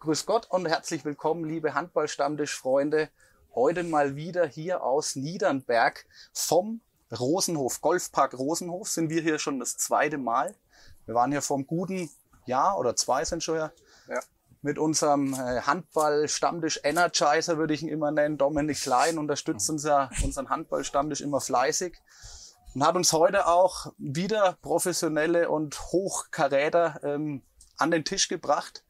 grüß Gott und herzlich willkommen, liebe Handballstammtisch-Freunde. Heute mal wieder hier aus Niedernberg vom Rosenhof, Golfpark Rosenhof, sind wir hier schon das zweite Mal. Wir waren hier vor einem guten Jahr oder zwei sind schon ja. ja. Mit unserem äh, Handball-Stammtisch Energizer würde ich ihn immer nennen. Dominik Klein unterstützt uns ja unseren Handball-Stammtisch immer fleißig und hat uns heute auch wieder professionelle und Hochkaräter ähm, an den Tisch gebracht.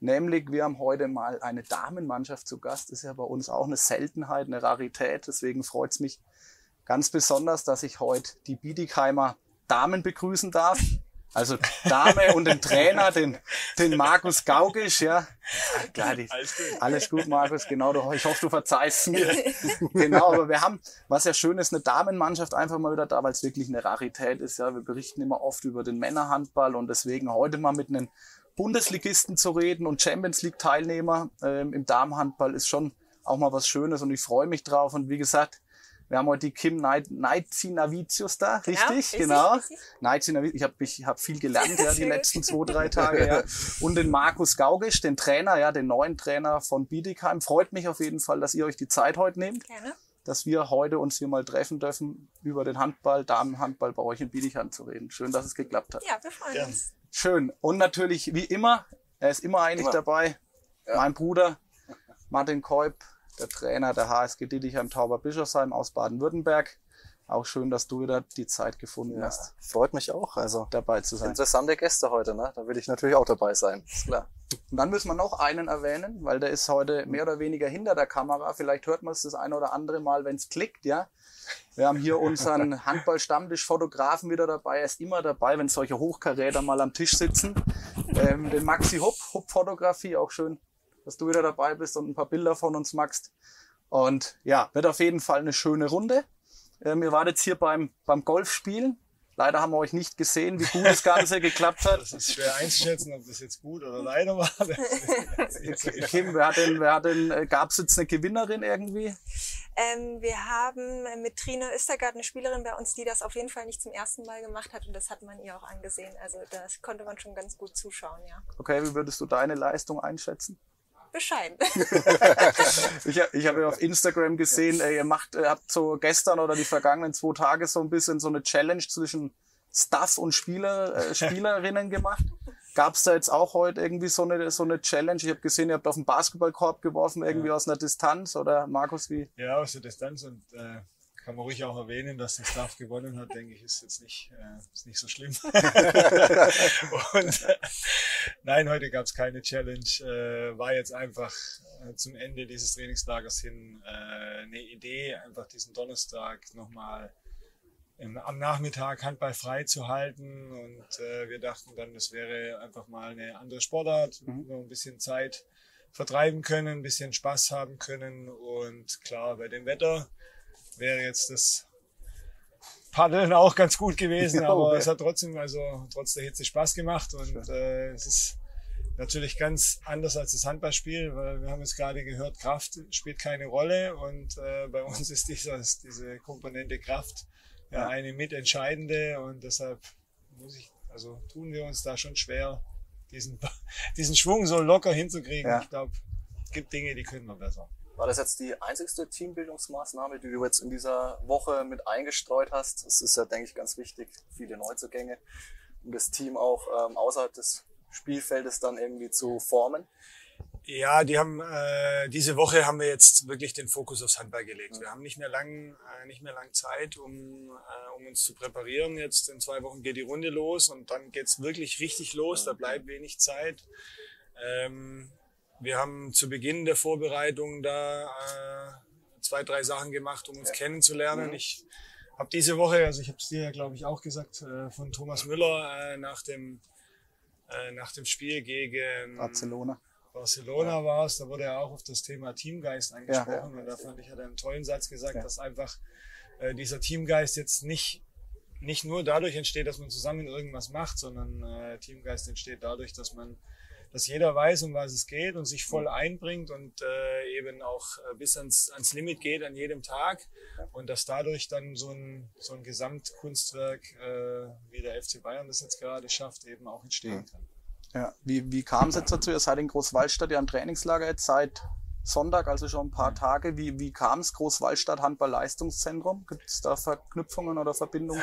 Nämlich, wir haben heute mal eine Damenmannschaft zu Gast. Ist ja bei uns auch eine Seltenheit, eine Rarität. Deswegen freut es mich ganz besonders, dass ich heute die Biedigheimer Damen begrüßen darf. Also Dame und den Trainer, den, den Markus Gaugisch, ja. Klar, die, alles, gut. alles gut, Markus, genau. Du, ich hoffe, du verzeihst mir. genau, aber wir haben, was ja schön ist, eine Damenmannschaft einfach mal wieder da, weil es wirklich eine Rarität ist. Ja, wir berichten immer oft über den Männerhandball und deswegen heute mal mit einem Bundesligisten zu reden und Champions League Teilnehmer ähm, im Damenhandball ist schon auch mal was Schönes und ich freue mich drauf. Und wie gesagt, wir haben heute die Kim Navicius da, richtig? Genau. genau. Ich habe ich hab viel gelernt ja, die letzten zwei, drei Tage. Ja. Und den Markus Gaugisch, den Trainer, ja, den neuen Trainer von Bietigheim. Freut mich auf jeden Fall, dass ihr euch die Zeit heute nehmt. Gerne. Dass wir heute uns hier mal treffen dürfen, über den Handball, Damenhandball bei euch in Bietigheim zu reden. Schön, dass es geklappt hat. Ja, wir freuen ja. uns. Schön. Und natürlich, wie immer, er ist immer eigentlich immer. dabei. Ja. Mein Bruder, Martin Kolb, der Trainer der HSG Dietigheim Tauber Bischofsheim aus Baden-Württemberg. Auch schön, dass du wieder die Zeit gefunden ja, hast. Freut mich auch, also dabei zu sein. Interessante Gäste heute, ne? Da will ich natürlich auch dabei sein, ist klar. Und dann müssen wir noch einen erwähnen, weil der ist heute mehr oder weniger hinter der Kamera. Vielleicht hört man es das eine oder andere Mal, wenn es klickt, ja. Wir haben hier unseren Handball-Stammtisch-Fotografen wieder dabei. Er ist immer dabei, wenn solche Hochkaräter mal am Tisch sitzen. Ähm, den Maxi Hupp, Hupp-Fotografie, auch schön dass du wieder dabei bist und ein paar Bilder von uns machst. Und ja, wird auf jeden Fall eine schöne Runde. Ähm, ihr wart jetzt hier beim, beim Golfspielen. Leider haben wir euch nicht gesehen, wie gut das Ganze geklappt hat. Das ist schwer einzuschätzen, ob das jetzt gut oder leider war. Kim, wer hat denn, wer hat denn, äh, gab es jetzt eine Gewinnerin irgendwie? Ähm, wir haben mit Trine Östergaard eine Spielerin bei uns, die das auf jeden Fall nicht zum ersten Mal gemacht hat und das hat man ihr auch angesehen. Also das konnte man schon ganz gut zuschauen, ja. Okay, wie würdest du deine Leistung einschätzen? Bescheiden. ich ich habe ja auf Instagram gesehen, ey, ihr macht, ihr habt so gestern oder die vergangenen zwei Tage so ein bisschen so eine Challenge zwischen Staff und Spieler, äh, Spielerinnen gemacht. Gab es da jetzt auch heute irgendwie so eine, so eine Challenge? Ich habe gesehen, ihr habt auf den Basketballkorb geworfen, irgendwie ja. aus einer Distanz oder Markus, wie? Ja, aus der Distanz und äh, kann man ruhig auch erwähnen, dass der Staff gewonnen hat, denke ich, ist jetzt nicht, äh, ist nicht so schlimm. und, äh, nein, heute gab es keine Challenge. Äh, war jetzt einfach äh, zum Ende dieses Trainingslagers hin äh, eine Idee, einfach diesen Donnerstag nochmal am Nachmittag Handball frei zu halten. Und äh, wir dachten dann, das wäre einfach mal eine andere Sportart, mhm. wir ein bisschen Zeit vertreiben können, ein bisschen Spaß haben können. Und klar, bei dem Wetter wäre jetzt das Paddeln auch ganz gut gewesen, aber es hat trotzdem, also trotz der Hitze Spaß gemacht und äh, es ist natürlich ganz anders als das Handballspiel, weil wir haben jetzt gerade gehört, Kraft spielt keine Rolle und äh, bei uns ist dieses, diese Komponente Kraft ja, eine mitentscheidende und deshalb muss ich, also tun wir uns da schon schwer, diesen, diesen Schwung so locker hinzukriegen. Ja. Ich glaube, es gibt Dinge, die können wir besser. War das jetzt die einzigste Teambildungsmaßnahme, die du jetzt in dieser Woche mit eingestreut hast? Es ist ja, denke ich, ganz wichtig, viele Neuzugänge, um das Team auch ähm, außerhalb des Spielfeldes dann irgendwie zu formen. Ja, die haben äh, diese Woche haben wir jetzt wirklich den Fokus aufs Handball gelegt. Wir haben nicht mehr lang, äh, nicht mehr lang Zeit, um, äh, um uns zu präparieren. Jetzt in zwei Wochen geht die Runde los und dann geht's wirklich richtig los. Da bleibt wenig Zeit. Ähm, wir haben zu Beginn der Vorbereitung da äh, zwei, drei Sachen gemacht, um uns ja. kennenzulernen. Mhm. Ich habe diese Woche, also ich habe es dir ja glaube ich auch gesagt, äh, von Thomas Müller äh, nach dem äh, nach dem Spiel gegen Barcelona. Barcelona ja. war es, da wurde er auch auf das Thema Teamgeist angesprochen ja, ja. und da fand ich, hat er einen tollen Satz gesagt, dass einfach äh, dieser Teamgeist jetzt nicht nicht nur dadurch entsteht, dass man zusammen irgendwas macht, sondern äh, Teamgeist entsteht dadurch, dass man dass jeder weiß, um was es geht und sich voll einbringt und äh, eben auch äh, bis ans, ans Limit geht an jedem Tag und dass dadurch dann so ein, so ein Gesamtkunstwerk, äh, wie der FC Bayern das jetzt gerade schafft, eben auch entstehen kann. Ja, wie, wie kam es jetzt dazu? Ihr seid in Großwaldstadt ja im Trainingslager jetzt seit Sonntag, also schon ein paar Tage. Wie, wie kam es Großwaldstadt Handball-Leistungszentrum? Gibt es da Verknüpfungen oder Verbindungen?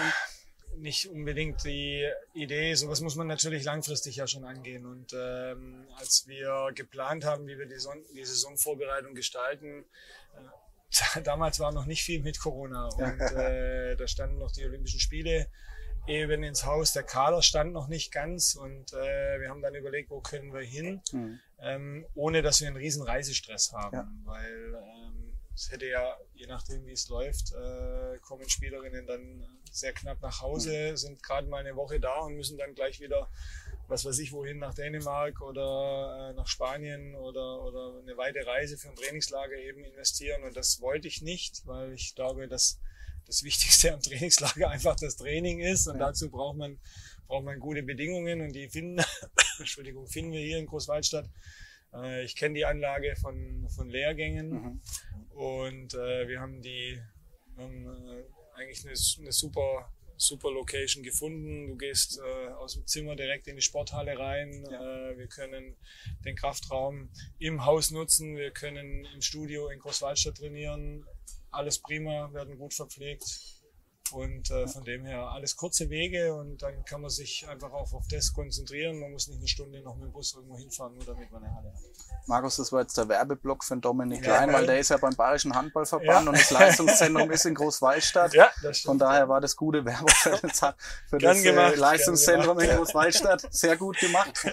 Nicht unbedingt die Idee, sowas muss man natürlich langfristig ja schon angehen. Und ähm, als wir geplant haben, wie wir die, Son die Saisonvorbereitung gestalten, äh, damals war noch nicht viel mit Corona und äh, da standen noch die Olympischen Spiele eben ins Haus. Der Kader stand noch nicht ganz und äh, wir haben dann überlegt, wo können wir hin, mhm. ähm, ohne dass wir einen riesen Reisestress haben, ja. weil es hätte ja, je nachdem wie es läuft, äh, kommen Spielerinnen dann sehr knapp nach Hause, mhm. sind gerade mal eine Woche da und müssen dann gleich wieder was weiß ich wohin, nach Dänemark oder äh, nach Spanien oder, oder eine weite Reise für ein Trainingslager eben investieren. Und das wollte ich nicht, weil ich glaube, dass das Wichtigste am Trainingslager einfach das Training ist und ja. dazu braucht man, braucht man gute Bedingungen und die finden, Entschuldigung, finden wir hier in Großwaldstadt. Äh, ich kenne die Anlage von, von Lehrgängen mhm. Und äh, wir haben die haben, äh, eigentlich eine, eine super super Location gefunden. Du gehst äh, aus dem Zimmer direkt in die Sporthalle rein. Ja. Äh, wir können den Kraftraum im Haus nutzen. Wir können im Studio in Großwaldstadt trainieren alles prima, werden gut verpflegt. Und äh, von dem her alles kurze Wege und dann kann man sich einfach auch auf das konzentrieren. Man muss nicht eine Stunde noch mit dem Bus irgendwo hinfahren, nur damit man eine Halle hat. Markus, das war jetzt der Werbeblock von Dominik ja, Klein, weil der ist ja beim Bayerischen Handballverband ja. und das Leistungszentrum ist in Großwaldstadt. Ja, das stimmt. Von daher war das gute Werbung für das, für das äh, Leistungszentrum in Großwaldstadt. Sehr gut gemacht.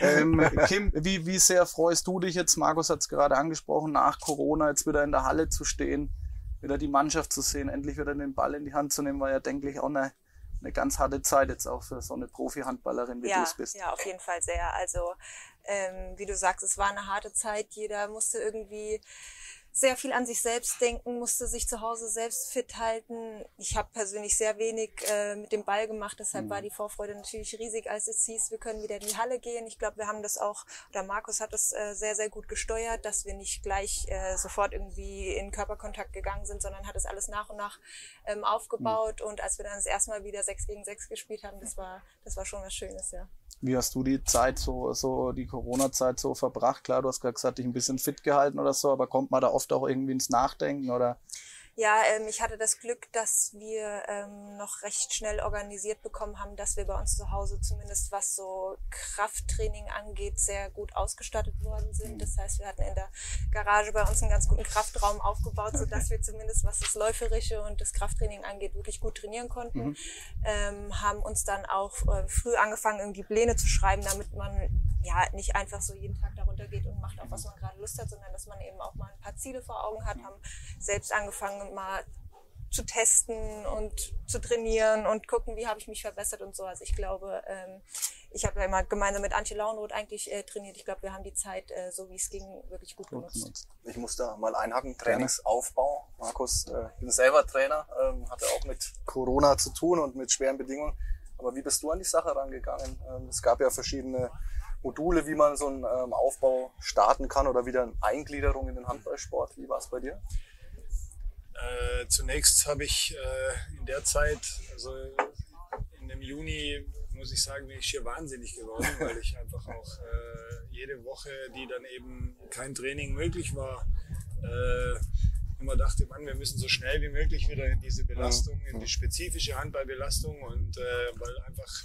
ähm, Kim, wie, wie sehr freust du dich jetzt, Markus hat es gerade angesprochen, nach Corona jetzt wieder in der Halle zu stehen? Wieder die Mannschaft zu sehen, endlich wieder den Ball in die Hand zu nehmen, war ja, denke ich, auch eine, eine ganz harte Zeit jetzt auch für so eine Profi-Handballerin, wie ja, du es bist. Ja, auf jeden Fall sehr. Also, ähm, wie du sagst, es war eine harte Zeit. Jeder musste irgendwie sehr viel an sich selbst denken, musste sich zu Hause selbst fit halten. Ich habe persönlich sehr wenig äh, mit dem Ball gemacht, deshalb mhm. war die Vorfreude natürlich riesig, als es hieß, wir können wieder in die Halle gehen. Ich glaube, wir haben das auch, oder Markus hat das äh, sehr, sehr gut gesteuert, dass wir nicht gleich äh, sofort irgendwie in Körperkontakt gegangen sind, sondern hat es alles nach und nach ähm, aufgebaut. Mhm. Und als wir dann das erste Mal wieder sechs gegen sechs gespielt haben, das war, das war schon was Schönes, ja. Wie hast du die Zeit so, so die Corona-Zeit so verbracht? Klar, du hast gerade gesagt, dich ein bisschen fit gehalten oder so, aber kommt man da oft auch irgendwie ins Nachdenken oder? Ja, ähm, ich hatte das Glück, dass wir ähm, noch recht schnell organisiert bekommen haben, dass wir bei uns zu Hause zumindest was so Krafttraining angeht, sehr gut ausgestattet worden sind. Das heißt, wir hatten in der Garage bei uns einen ganz guten Kraftraum aufgebaut, so dass wir zumindest was das Läuferische und das Krafttraining angeht, wirklich gut trainieren konnten. Mhm. Ähm, haben uns dann auch äh, früh angefangen, irgendwie Pläne zu schreiben, damit man ja nicht einfach so jeden Tag darunter geht und macht, auf was man gerade Lust hat, sondern dass man eben auch mal ein paar Ziele vor Augen hat, haben selbst angefangen, mal zu testen und zu trainieren und gucken, wie habe ich mich verbessert und so. Also ich glaube, ähm, ich habe ja immer gemeinsam mit Antje Launroth eigentlich äh, trainiert. Ich glaube, wir haben die Zeit, äh, so wie es ging, wirklich gut, genutzt. Ich muss da mal einhaken. Trainingsaufbau. Markus, äh, bin selber Trainer, ähm, hatte auch mit Corona zu tun und mit schweren Bedingungen. Aber wie bist du an die Sache rangegangen? Ähm, es gab ja verschiedene Module, wie man so einen ähm, Aufbau starten kann oder wieder eine Eingliederung in den Handballsport. Wie war es bei dir? Äh, zunächst habe ich äh, in der Zeit, also in dem Juni, muss ich sagen, bin ich hier wahnsinnig geworden, weil ich einfach auch äh, jede Woche, die dann eben kein Training möglich war, äh, immer dachte, Mann, wir müssen so schnell wie möglich wieder in diese Belastung, in die spezifische Handballbelastung und äh, weil einfach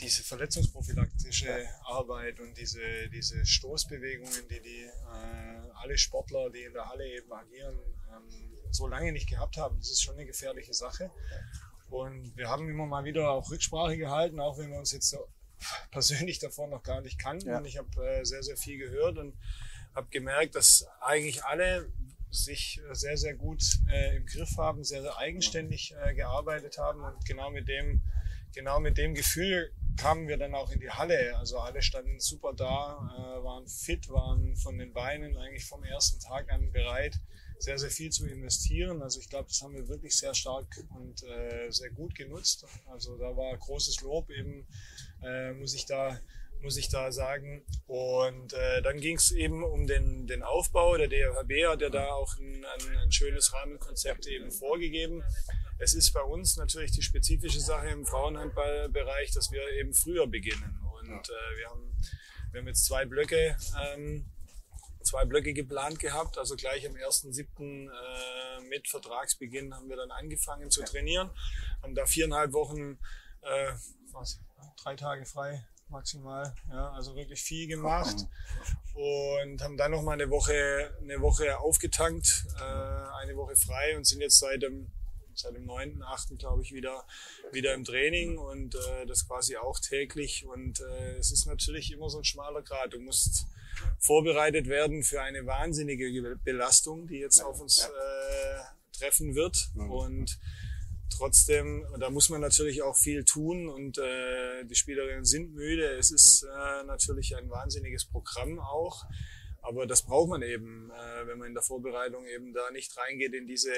diese verletzungsprophylaktische Arbeit und diese, diese Stoßbewegungen, die, die äh, alle Sportler, die in der Halle eben agieren, ähm, so lange nicht gehabt haben, das ist schon eine gefährliche Sache. Und wir haben immer mal wieder auch Rücksprache gehalten, auch wenn wir uns jetzt so persönlich davor noch gar nicht kannten. Ja. Und ich habe äh, sehr, sehr viel gehört und habe gemerkt, dass eigentlich alle sich sehr, sehr gut äh, im Griff haben, sehr, sehr eigenständig äh, gearbeitet haben und genau mit dem, genau mit dem Gefühl kamen wir dann auch in die Halle. Also alle standen super da, äh, waren fit, waren von den Beinen eigentlich vom ersten Tag an bereit, sehr, sehr viel zu investieren. Also ich glaube, das haben wir wirklich sehr stark und äh, sehr gut genutzt. Also da war großes Lob eben, äh, muss ich da muss ich da sagen. Und äh, dann ging es eben um den, den Aufbau. Der DRHB hat ja da auch ein, ein, ein schönes Rahmenkonzept eben vorgegeben. Es ist bei uns natürlich die spezifische Sache im Frauenhandballbereich, dass wir eben früher beginnen. Und äh, wir, haben, wir haben jetzt zwei Blöcke, ähm, zwei Blöcke geplant gehabt. Also gleich am 1.7. Äh, mit Vertragsbeginn haben wir dann angefangen zu trainieren. Haben da viereinhalb Wochen, äh, was, drei Tage frei maximal. Ja, also wirklich viel gemacht und haben dann noch mal eine Woche, eine Woche aufgetankt, äh, eine Woche frei und sind jetzt seit dem seit dem 9.8. glaube ich wieder wieder im Training und äh, das quasi auch täglich und äh, es ist natürlich immer so ein schmaler Grad. Du musst vorbereitet werden für eine wahnsinnige Belastung, die jetzt auf uns äh, treffen wird und trotzdem, da muss man natürlich auch viel tun und äh, die Spielerinnen sind müde. Es ist äh, natürlich ein wahnsinniges Programm auch. Aber das braucht man eben, äh, wenn man in der Vorbereitung eben da nicht reingeht in diese,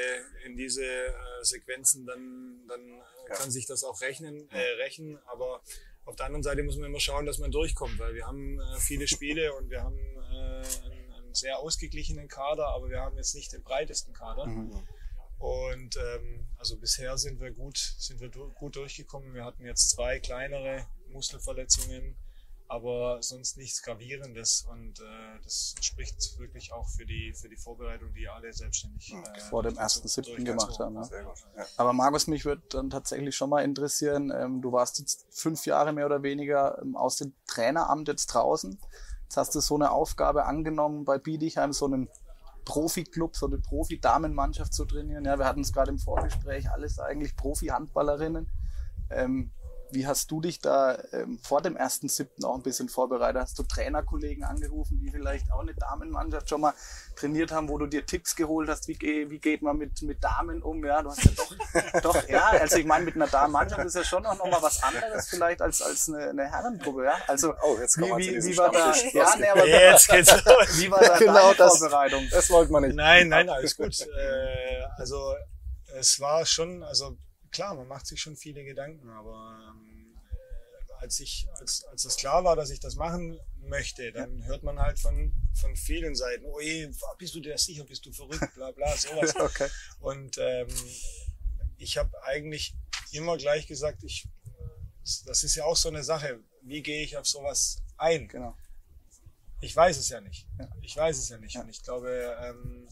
in diese äh, Sequenzen, dann, dann ja. kann sich das auch rechnen, äh, rächen. Aber auf der anderen Seite muss man immer schauen, dass man durchkommt, weil wir haben äh, viele Spiele und wir haben äh, einen, einen sehr ausgeglichenen Kader, aber wir haben jetzt nicht den breitesten Kader. Mhm. Und ähm, also bisher sind wir gut, sind wir gut durchgekommen. Wir hatten jetzt zwei kleinere Muskelverletzungen, aber sonst nichts Gravierendes. Und äh, das spricht wirklich auch für die, für die Vorbereitung, die alle selbstständig äh, vor dem ersten siebten gemacht haben. Ja. Ja. Aber Markus, mich würde dann tatsächlich schon mal interessieren. Ähm, du warst jetzt fünf Jahre mehr oder weniger ähm, aus dem Traineramt jetzt draußen. Jetzt hast du so eine Aufgabe angenommen bei Biedigheim, so einen Profi-Club, so eine Profi-Damenmannschaft zu trainieren. Ja, wir hatten es gerade im Vorgespräch, alles eigentlich Profi-Handballerinnen. Ähm, wie hast du dich da ähm, vor dem ersten siebten auch ein bisschen vorbereitet? Hast du Trainerkollegen angerufen, die vielleicht auch eine Damenmannschaft schon mal trainiert haben, wo du dir Tipps geholt hast, wie, wie geht man mit, mit Damen um? Ja, du hast ja doch, doch ja, also ich meine, mit einer Damenmannschaft ist ja schon auch nochmal was anderes vielleicht als, als eine, eine Herrengruppe, ja? Also, oh, jetzt wie, wie, wie war da, ja, nee, aber jetzt geht's los. Wie war da genau das, Vorbereitung? Das wollte man nicht. Nein, nein, alles gut. Äh, also, es war schon, also, klar, man macht sich schon viele Gedanken, aber ähm, als ich, als, als es klar war, dass ich das machen möchte, dann hört man halt von, von vielen Seiten, oh je, bist du dir sicher, bist du verrückt, bla bla, sowas. okay. Und ähm, ich habe eigentlich immer gleich gesagt, ich, das ist ja auch so eine Sache, wie gehe ich auf sowas ein? Genau. Ich weiß es ja nicht. Ja. Ich weiß es ja nicht. Ja. Und ich glaube, ähm,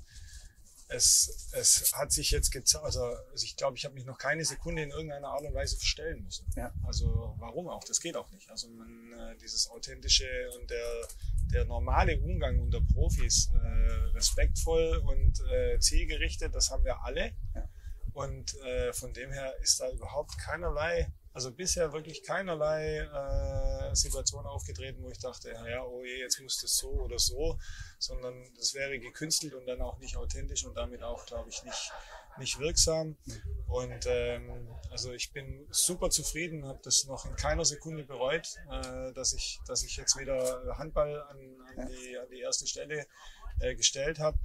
es, es hat sich jetzt gezeigt, also ich glaube, ich habe mich noch keine Sekunde in irgendeiner Art und Weise verstellen müssen. Ja. Also warum auch? Das geht auch nicht. Also man, äh, dieses authentische und der, der normale Umgang unter Profis, äh, respektvoll und äh, zielgerichtet, das haben wir alle. Ja. Und äh, von dem her ist da überhaupt keinerlei also bisher wirklich keinerlei äh, Situation aufgetreten, wo ich dachte, ja, oh je, jetzt muss das so oder so, sondern das wäre gekünstelt und dann auch nicht authentisch und damit auch, glaube ich, nicht, nicht wirksam. Und ähm, also ich bin super zufrieden, habe das noch in keiner Sekunde bereut, äh, dass, ich, dass ich jetzt wieder Handball an, an, die, an die erste Stelle äh, gestellt habe.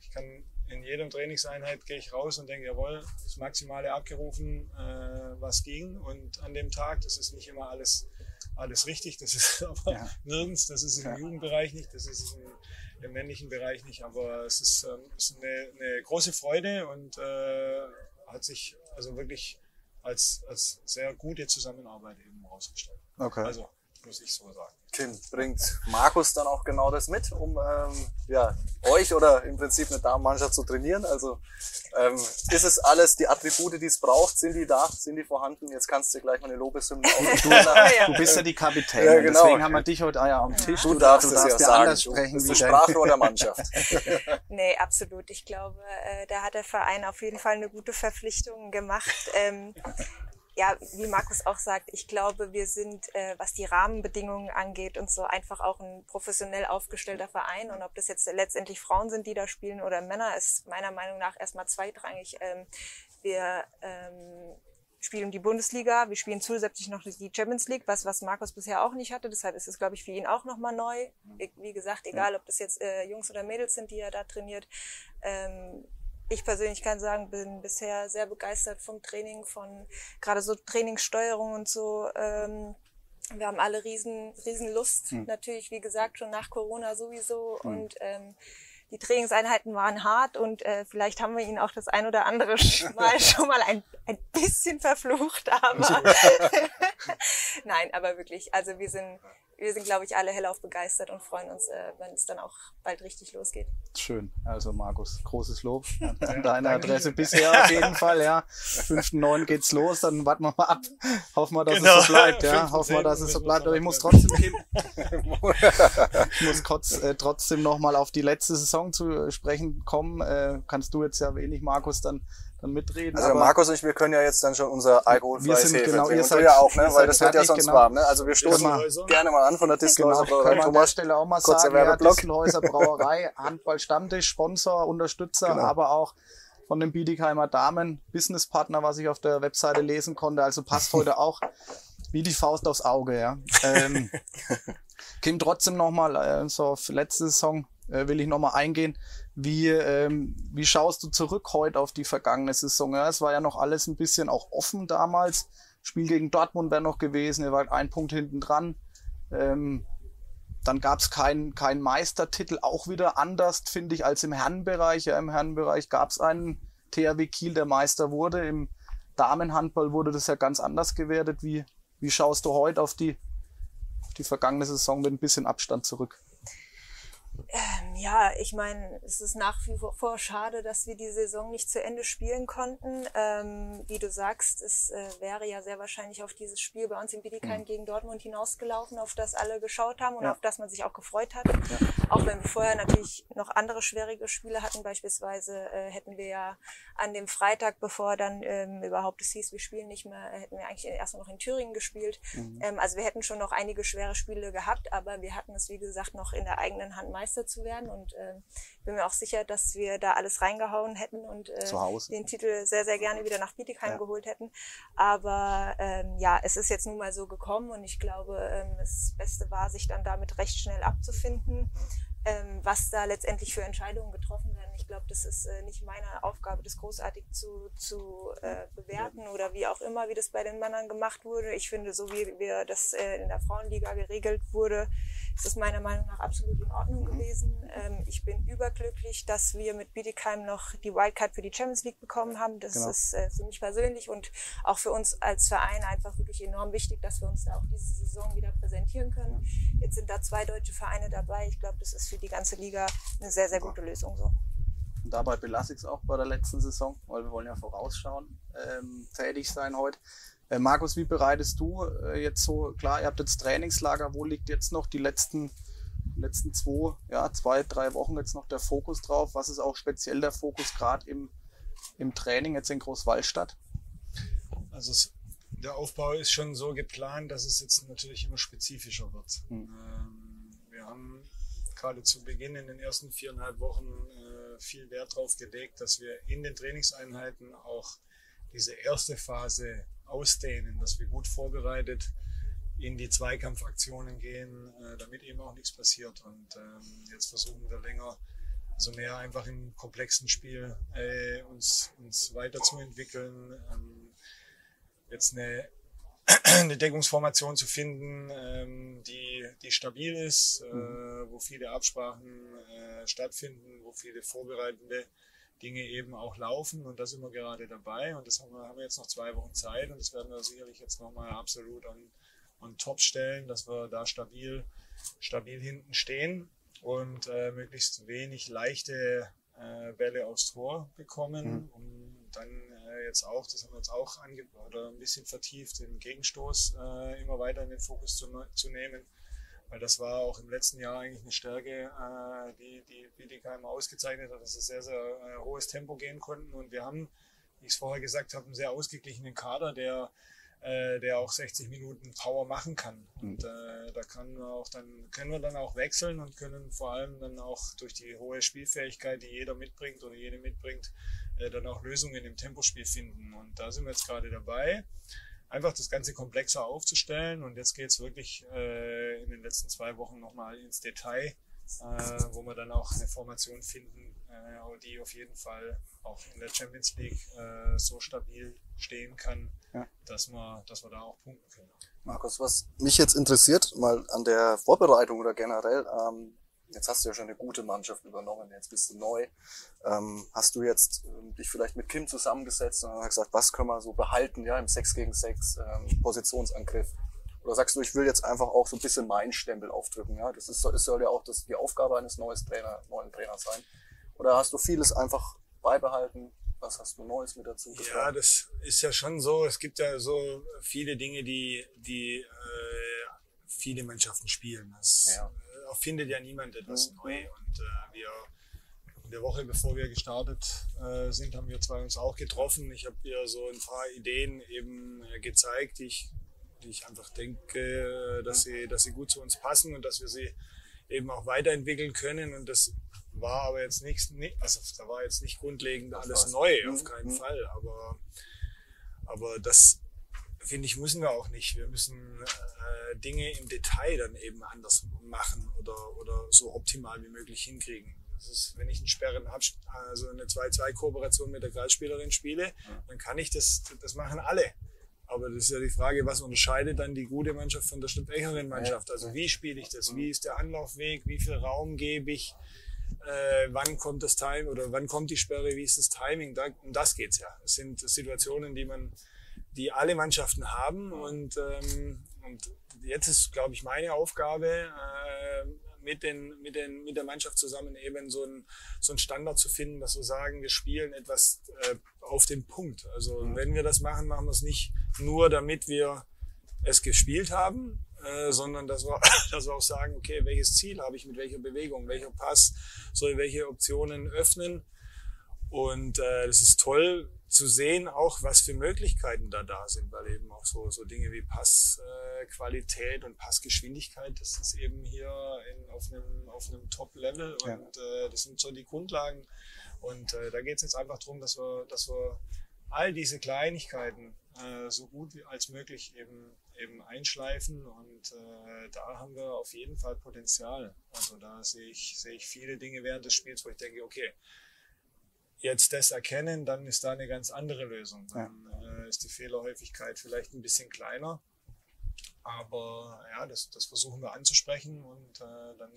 Ich kann in jedem Trainingseinheit gehe ich raus und denke, jawohl, das Maximale abgerufen, äh, was ging. Und an dem Tag, das ist nicht immer alles, alles richtig, das ist aber ja. nirgends, das ist im ja. Jugendbereich nicht, das ist im, im, männlichen Bereich nicht, aber es ist, ähm, ist eine, eine, große Freude und äh, hat sich also wirklich als, als sehr gute Zusammenarbeit eben herausgestellt. Okay. Also muss ich so sagen. Tim, bringt Markus dann auch genau das mit, um ähm, ja, euch oder im Prinzip eine Damenmannschaft zu trainieren? Also ähm, ist es alles, die Attribute, die es braucht, sind die da, sind die vorhanden? Jetzt kannst du gleich mal eine Lobeshymne du, du bist ja die Kapitän, ja, genau. deswegen haben wir dich heute ah ja, am Tisch. Du, du darfst, du darfst es ja sagen, sprechen, du bist das Sprachrohr der Mannschaft. nee, absolut. Ich glaube, äh, da hat der Verein auf jeden Fall eine gute Verpflichtung gemacht. Ähm, ja, wie Markus auch sagt, ich glaube, wir sind, äh, was die Rahmenbedingungen angeht und so, einfach auch ein professionell aufgestellter Verein. Und ob das jetzt letztendlich Frauen sind, die da spielen oder Männer, ist meiner Meinung nach erstmal zweitrangig. Ähm, wir ähm, spielen die Bundesliga, wir spielen zusätzlich noch die Champions League, was, was Markus bisher auch nicht hatte. Deshalb ist es, glaube ich, für ihn auch nochmal neu. Wie gesagt, egal ob das jetzt äh, Jungs oder Mädels sind, die er da trainiert. Ähm, ich persönlich kann sagen, bin bisher sehr begeistert vom Training, von gerade so Trainingssteuerung und so. Ähm, wir haben alle riesen, riesen Lust, mhm. natürlich, wie gesagt, schon nach Corona sowieso. Mhm. Und ähm, die Trainingseinheiten waren hart und äh, vielleicht haben wir ihn auch das ein oder andere Mal schon mal ein, ein bisschen verflucht, aber nein, aber wirklich, also wir sind wir sind, glaube ich, alle hellauf begeistert und freuen uns, äh, wenn es dann auch bald richtig losgeht. Schön. Also Markus, großes Lob an, an deine Adresse bisher auf jeden Fall. Ja, 5.9 geht's los, dann warten wir mal ab. Hoffen wir, dass genau. es so bleibt. Ja, hoffen wir, dass es so bleibt. Aber ich muss trotzdem hin. ich muss trotz, äh, trotzdem noch mal auf die letzte Saison zu sprechen kommen. Äh, kannst du jetzt ja wenig, Markus, dann mitreden. Also Markus und ich, wir können ja jetzt dann schon unser alkoholfreies Hefe genau, ihr seid, ja auch, ne? weil das wird ja sonst genau. warm. Ne? Also wir stoßen gerne mal an von der Distelhäuser genau. Brauerei. Können wir an der Stelle auch mal sagen, ja, Distelhäuser Brauerei, Handball Stammtisch, Sponsor, Unterstützer, genau. aber auch von den Biedigheimer Damen, Businesspartner, was ich auf der Webseite lesen konnte. Also passt heute auch wie die Faust aufs Auge. Ja. Ähm, Kim, trotzdem nochmal äh, so auf letzte Saison äh, will ich nochmal eingehen. Wie, ähm, wie schaust du zurück heute auf die vergangene Saison? Ja, es war ja noch alles ein bisschen auch offen damals. Spiel gegen Dortmund wäre noch gewesen, ihr wart ein Punkt hinten dran. Ähm, dann gab es keinen kein Meistertitel, auch wieder anders, finde ich, als im Herrenbereich. Ja, Im Herrenbereich gab es einen THW Kiel, der Meister wurde. Im Damenhandball wurde das ja ganz anders gewertet. Wie, wie schaust du heute auf die, auf die vergangene Saison mit ein bisschen Abstand zurück? Ähm, ja, ich meine, es ist nach wie vor schade, dass wir die Saison nicht zu Ende spielen konnten. Ähm, wie du sagst, es äh, wäre ja sehr wahrscheinlich auf dieses Spiel bei uns in Bietigheim mhm. gegen Dortmund hinausgelaufen, auf das alle geschaut haben und ja. auf das man sich auch gefreut hat. Ja. Auch wenn wir vorher natürlich noch andere schwierige Spiele hatten, beispielsweise äh, hätten wir ja an dem Freitag, bevor dann ähm, überhaupt es hieß, wir spielen nicht mehr, hätten wir eigentlich erst noch in Thüringen gespielt. Mhm. Ähm, also wir hätten schon noch einige schwere Spiele gehabt, aber wir hatten es, wie gesagt, noch in der eigenen Hand Meister zu werden und äh, bin mir auch sicher, dass wir da alles reingehauen hätten und äh, den Titel sehr, sehr gerne wieder nach Bietigheim ja. geholt hätten. Aber ähm, ja, es ist jetzt nun mal so gekommen und ich glaube, ähm, das Beste war, sich dann damit recht schnell abzufinden ähm, was da letztendlich für Entscheidungen getroffen werden. Ich glaube, das ist äh, nicht meine Aufgabe, das großartig zu, zu äh, bewerten oder wie auch immer, wie das bei den Männern gemacht wurde. Ich finde, so wie wir das äh, in der Frauenliga geregelt wurde, ist es meiner Meinung nach absolut in Ordnung mhm. gewesen. Ähm, ich bin überglücklich, dass wir mit Bietigheim noch die Wildcard für die Champions League bekommen haben. Das genau. ist äh, für mich persönlich und auch für uns als Verein einfach wirklich enorm wichtig, dass wir uns da auch diese Saison wieder präsentieren können. Jetzt sind da zwei deutsche Vereine dabei. Ich glaube, das ist für für die ganze Liga eine sehr, sehr gute Lösung. So. Und dabei belasse ich es auch bei der letzten Saison, weil wir wollen ja vorausschauen, ähm, tätig sein heute. Äh, Markus, wie bereitest du äh, jetzt so, klar, ihr habt jetzt Trainingslager, wo liegt jetzt noch die letzten, letzten zwei, ja, zwei, drei Wochen jetzt noch der Fokus drauf? Was ist auch speziell der Fokus gerade im, im Training jetzt in Großwallstadt? Also es, der Aufbau ist schon so geplant, dass es jetzt natürlich immer spezifischer wird. Hm. Ähm, wir haben gerade zu Beginn in den ersten viereinhalb Wochen äh, viel Wert darauf gelegt, dass wir in den Trainingseinheiten auch diese erste Phase ausdehnen, dass wir gut vorbereitet in die Zweikampfaktionen gehen, äh, damit eben auch nichts passiert. Und ähm, jetzt versuchen wir länger, also mehr einfach im komplexen Spiel äh, uns, uns weiterzuentwickeln. Ähm, jetzt eine eine Deckungsformation zu finden, ähm, die, die stabil ist, äh, mhm. wo viele Absprachen äh, stattfinden, wo viele vorbereitende Dinge eben auch laufen und da sind wir gerade dabei und das haben wir, haben wir jetzt noch zwei Wochen Zeit und das werden wir sicherlich jetzt nochmal absolut on, on top stellen, dass wir da stabil, stabil hinten stehen und äh, möglichst wenig leichte äh, Bälle aufs Tor bekommen, mhm. um dann äh, jetzt auch, das haben wir jetzt auch ange oder ein bisschen vertieft, den Gegenstoß äh, immer weiter in den Fokus zu, zu nehmen. Weil das war auch im letzten Jahr eigentlich eine Stärke, äh, die, die Bietigheim ausgezeichnet hat, dass sie sehr, sehr äh, hohes Tempo gehen konnten. Und wir haben, wie ich es vorher gesagt habe, einen sehr ausgeglichenen Kader, der äh, der auch 60 Minuten Power machen kann. Und mhm. äh, da kann auch dann, können wir dann auch wechseln und können vor allem dann auch durch die hohe Spielfähigkeit, die jeder mitbringt oder jede mitbringt, äh, dann auch Lösungen im Tempospiel finden. Und da sind wir jetzt gerade dabei, einfach das Ganze komplexer aufzustellen. Und jetzt geht es wirklich äh, in den letzten zwei Wochen nochmal ins Detail, äh, wo wir dann auch eine Formation finden, äh, die auf jeden Fall auch in der Champions League äh, so stabil stehen kann, ja. dass, wir, dass wir da auch punkten können. Markus, was mich jetzt interessiert, mal an der Vorbereitung oder generell, ähm, Jetzt hast du ja schon eine gute Mannschaft übernommen, jetzt bist du neu. Ähm, hast du jetzt ähm, dich vielleicht mit Kim zusammengesetzt und hast gesagt, was können wir so behalten, ja, im 6 gegen 6 ähm, Positionsangriff? Oder sagst du, ich will jetzt einfach auch so ein bisschen meinen Stempel aufdrücken, ja? Das ist, das soll ja auch das, die Aufgabe eines neues Trainer, neuen Trainers sein. Oder hast du vieles einfach beibehalten? Was hast du Neues mit dazu gesagt? Ja, das ist ja schon so. Es gibt ja so viele Dinge, die, die äh, viele Mannschaften spielen. Das ja. Äh, findet ja niemand etwas mhm. neu. Und äh, wir in der Woche, bevor wir gestartet äh, sind, haben wir zwei uns auch getroffen. Ich habe ihr so ein paar Ideen eben äh, gezeigt, die ich, die ich einfach denke, dass sie, dass sie gut zu uns passen und dass wir sie eben auch weiterentwickeln können. Und das war aber jetzt nichts, also da war jetzt nicht grundlegend alles neu, auf mhm. keinen mhm. Fall. Aber, aber das finde ich, müssen wir auch nicht. Wir müssen äh, Dinge im Detail dann eben anders machen oder, oder so optimal wie möglich hinkriegen. Das ist, wenn ich einen Sperren habe, also eine 2-2-Kooperation mit der Kreisspielerin spiele, dann kann ich das, das machen alle. Aber das ist ja die Frage, was unterscheidet dann die gute Mannschaft von der schwächeren Mannschaft? Also wie spiele ich das? Wie ist der Anlaufweg? Wie viel Raum gebe ich? Äh, wann kommt das Time oder wann kommt die Sperre? Wie ist das Timing? Da, um das geht's ja. Es sind Situationen, die man die alle Mannschaften haben. Und, ähm, und jetzt ist, glaube ich, meine Aufgabe, äh, mit, den, mit, den, mit der Mannschaft zusammen eben so ein, so Standard zu finden, dass wir sagen, wir spielen etwas äh, auf den Punkt. Also mhm. wenn wir das machen, machen wir es nicht nur, damit wir es gespielt haben, äh, sondern dass wir, dass wir auch sagen, okay, welches Ziel habe ich mit welcher Bewegung, welcher Pass soll welche Optionen öffnen. Und äh, das ist toll, zu sehen, auch was für Möglichkeiten da da sind, weil eben auch so, so Dinge wie Passqualität äh, und Passgeschwindigkeit, das ist eben hier in, auf einem, auf einem Top-Level und ja. äh, das sind so die Grundlagen. Und äh, da geht es jetzt einfach darum, dass wir, dass wir all diese Kleinigkeiten äh, so gut wie als möglich eben, eben einschleifen und äh, da haben wir auf jeden Fall Potenzial. Also da sehe ich, sehe ich viele Dinge während des Spiels, wo ich denke, okay, jetzt das erkennen, dann ist da eine ganz andere Lösung. Dann ja. äh, ist die Fehlerhäufigkeit vielleicht ein bisschen kleiner. Aber ja, das, das versuchen wir anzusprechen und äh, dann,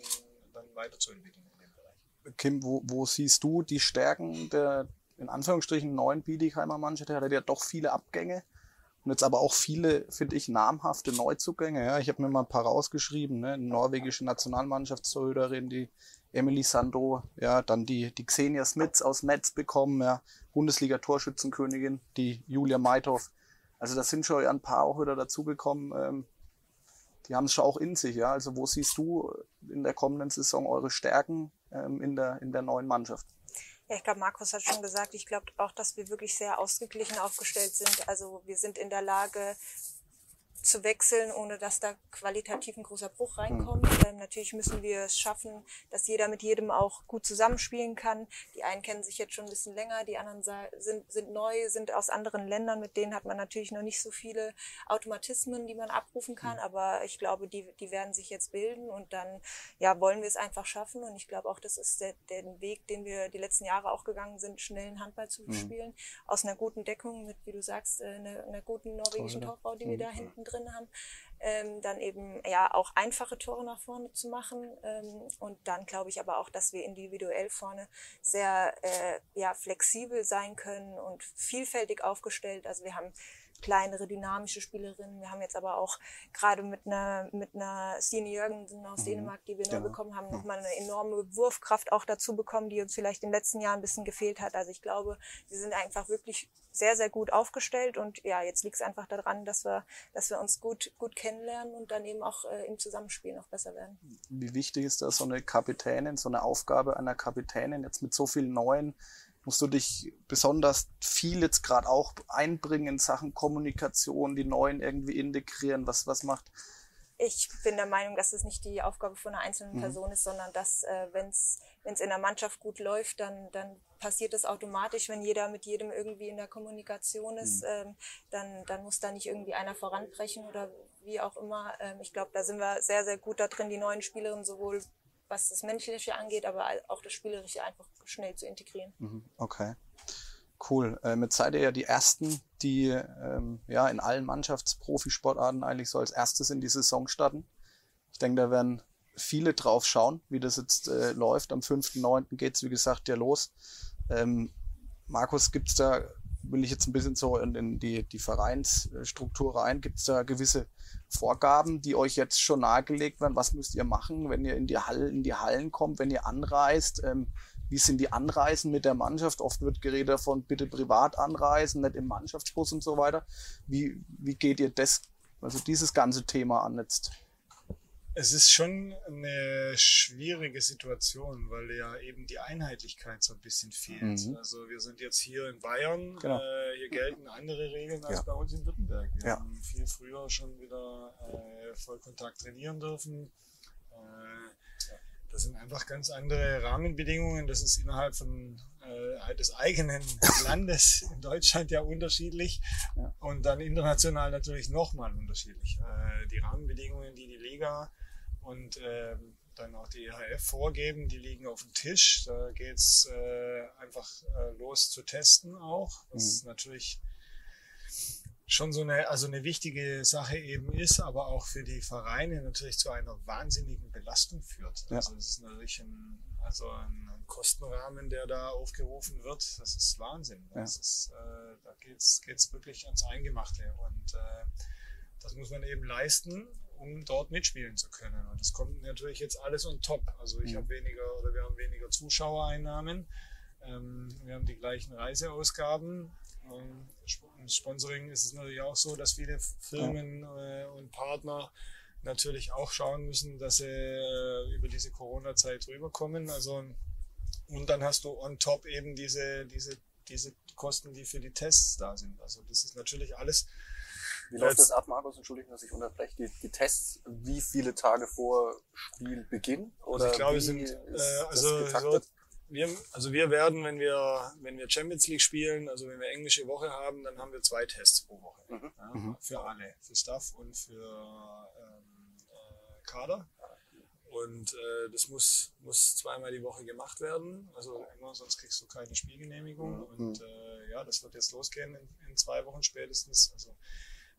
dann weiterzuentwickeln in dem Bereich. Kim, wo, wo siehst du die Stärken der in Anführungsstrichen neuen Biedigheimer Mannschaft? Der hat ja doch viele Abgänge und jetzt aber auch viele, finde ich, namhafte Neuzugänge. Ja, ich habe mir mal ein paar rausgeschrieben. Ne? Norwegische Nationalmannschaftstorhüterin, die Emily Sandro, ja, dann die, die Xenia Smits aus Metz bekommen, ja, Bundesliga-Torschützenkönigin, die Julia Meithoff. Also da sind schon ein paar auch wieder dazugekommen. Ähm, die haben es schon auch in sich, ja. Also wo siehst du in der kommenden Saison eure Stärken ähm, in, der, in der neuen Mannschaft? Ja, ich glaube, Markus hat schon gesagt, ich glaube auch, dass wir wirklich sehr ausgeglichen aufgestellt sind. Also wir sind in der Lage, zu wechseln, ohne dass da qualitativ ein großer Bruch reinkommt. Mhm. Ähm, natürlich müssen wir es schaffen, dass jeder mit jedem auch gut zusammenspielen kann. Die einen kennen sich jetzt schon ein bisschen länger, die anderen sind, sind neu, sind aus anderen Ländern. Mit denen hat man natürlich noch nicht so viele Automatismen, die man abrufen kann. Mhm. Aber ich glaube, die, die werden sich jetzt bilden und dann ja, wollen wir es einfach schaffen. Und ich glaube auch, das ist der, der Weg, den wir die letzten Jahre auch gegangen sind, schnellen Handball zu mhm. spielen. Aus einer guten Deckung mit, wie du sagst, äh, einer, einer guten norwegischen Torfrau, die wir da hinten drin haben, ähm, dann eben ja auch einfache Tore nach vorne zu machen ähm, und dann glaube ich aber auch, dass wir individuell vorne sehr äh, ja flexibel sein können und vielfältig aufgestellt. Also wir haben kleinere, dynamische Spielerinnen. Wir haben jetzt aber auch gerade mit einer, mit einer Stine Jürgensen aus mhm. Dänemark, die wir neu ja. bekommen haben, nochmal eine enorme Wurfkraft auch dazu bekommen, die uns vielleicht in den letzten Jahren ein bisschen gefehlt hat. Also ich glaube, wir sind einfach wirklich sehr, sehr gut aufgestellt und ja, jetzt liegt es einfach daran, dass wir, dass wir uns gut, gut kennenlernen und dann eben auch äh, im Zusammenspiel noch besser werden. Wie wichtig ist da so eine Kapitänin, so eine Aufgabe einer Kapitänin jetzt mit so vielen neuen musst du dich besonders viel jetzt gerade auch einbringen in Sachen Kommunikation, die neuen irgendwie integrieren? Was, was macht? Ich bin der Meinung, dass es nicht die Aufgabe von einer einzelnen mhm. Person ist, sondern dass, äh, wenn es in der Mannschaft gut läuft, dann, dann passiert es automatisch, wenn jeder mit jedem irgendwie in der Kommunikation ist, mhm. ähm, dann, dann muss da nicht irgendwie einer voranbrechen oder wie auch immer. Ähm, ich glaube, da sind wir sehr, sehr gut da drin, die neuen Spielerinnen sowohl was das Menschliche angeht, aber auch das Spielerische einfach schnell zu integrieren. Mhm, okay. Cool. Ähm, jetzt seid ihr ja die Ersten, die ähm, ja in allen Mannschaftsprofisportarten eigentlich so als erstes in die Saison starten. Ich denke, da werden viele drauf schauen, wie das jetzt äh, läuft. Am 5.9. geht's wie gesagt, ja los. Ähm, Markus, gibt's da, will ich jetzt ein bisschen so in, in die, die Vereinsstruktur rein, gibt's da gewisse Vorgaben, die euch jetzt schon nahegelegt werden? Was müsst ihr machen, wenn ihr in die, Hall, in die Hallen kommt, wenn ihr anreist? Ähm, wie sind die Anreisen mit der Mannschaft? Oft wird geredet davon, bitte privat anreisen, nicht im Mannschaftsbus und so weiter. Wie, wie geht ihr das, also dieses ganze Thema an jetzt? Es ist schon eine schwierige Situation, weil ja eben die Einheitlichkeit so ein bisschen fehlt. Mhm. Also wir sind jetzt hier in Bayern, genau. äh, hier gelten andere Regeln als ja. bei uns in Württemberg. Wir ja. haben viel früher schon wieder äh, Vollkontakt trainieren dürfen. Äh, das sind einfach ganz andere Rahmenbedingungen. Das ist innerhalb von äh, des eigenen Landes in Deutschland ja unterschiedlich ja. und dann international natürlich nochmal unterschiedlich. Äh, die Rahmenbedingungen, die die Liga und äh, dann auch die EHF vorgeben, die liegen auf dem Tisch. Da geht's äh, einfach äh, los zu testen auch, was mhm. natürlich schon so eine, also eine wichtige Sache eben ist, aber auch für die Vereine natürlich zu einer wahnsinnigen Belastung führt. Ja. Also es ist natürlich ein, also ein, ein, Kostenrahmen, der da aufgerufen wird. Das ist Wahnsinn. Das ja. ist, äh, da geht's geht's wirklich ans Eingemachte und äh, das muss man eben leisten, um dort mitspielen zu können. Und das kommt natürlich jetzt alles on top. Also ich mhm. habe weniger oder wir haben weniger Zuschauereinnahmen. Ähm, wir haben die gleichen Reiseausgaben im Sponsoring ist es natürlich auch so, dass viele Firmen äh, und Partner natürlich auch schauen müssen, dass sie äh, über diese Corona-Zeit rüberkommen. Also, und dann hast du on top eben diese, diese, diese Kosten, die für die Tests da sind. Also das ist natürlich alles. Wie läuft das ab, Markus? Entschuldigung, dass ich unterbreche. Die, die Tests, wie viele Tage vor Spielbeginn? Oder also ich glaube, sind, äh, also so wir, also wir werden, wenn wir, wenn wir Champions League spielen, also wenn wir englische Woche haben, dann haben wir zwei Tests pro Woche. Mhm. Ja, mhm. Für alle, für Staff und für ähm, äh, Kader. Und äh, das muss, muss zweimal die Woche gemacht werden. Also immer, sonst kriegst du keine Spielgenehmigung. Mhm. Und äh, ja, das wird jetzt losgehen in, in zwei Wochen spätestens. Also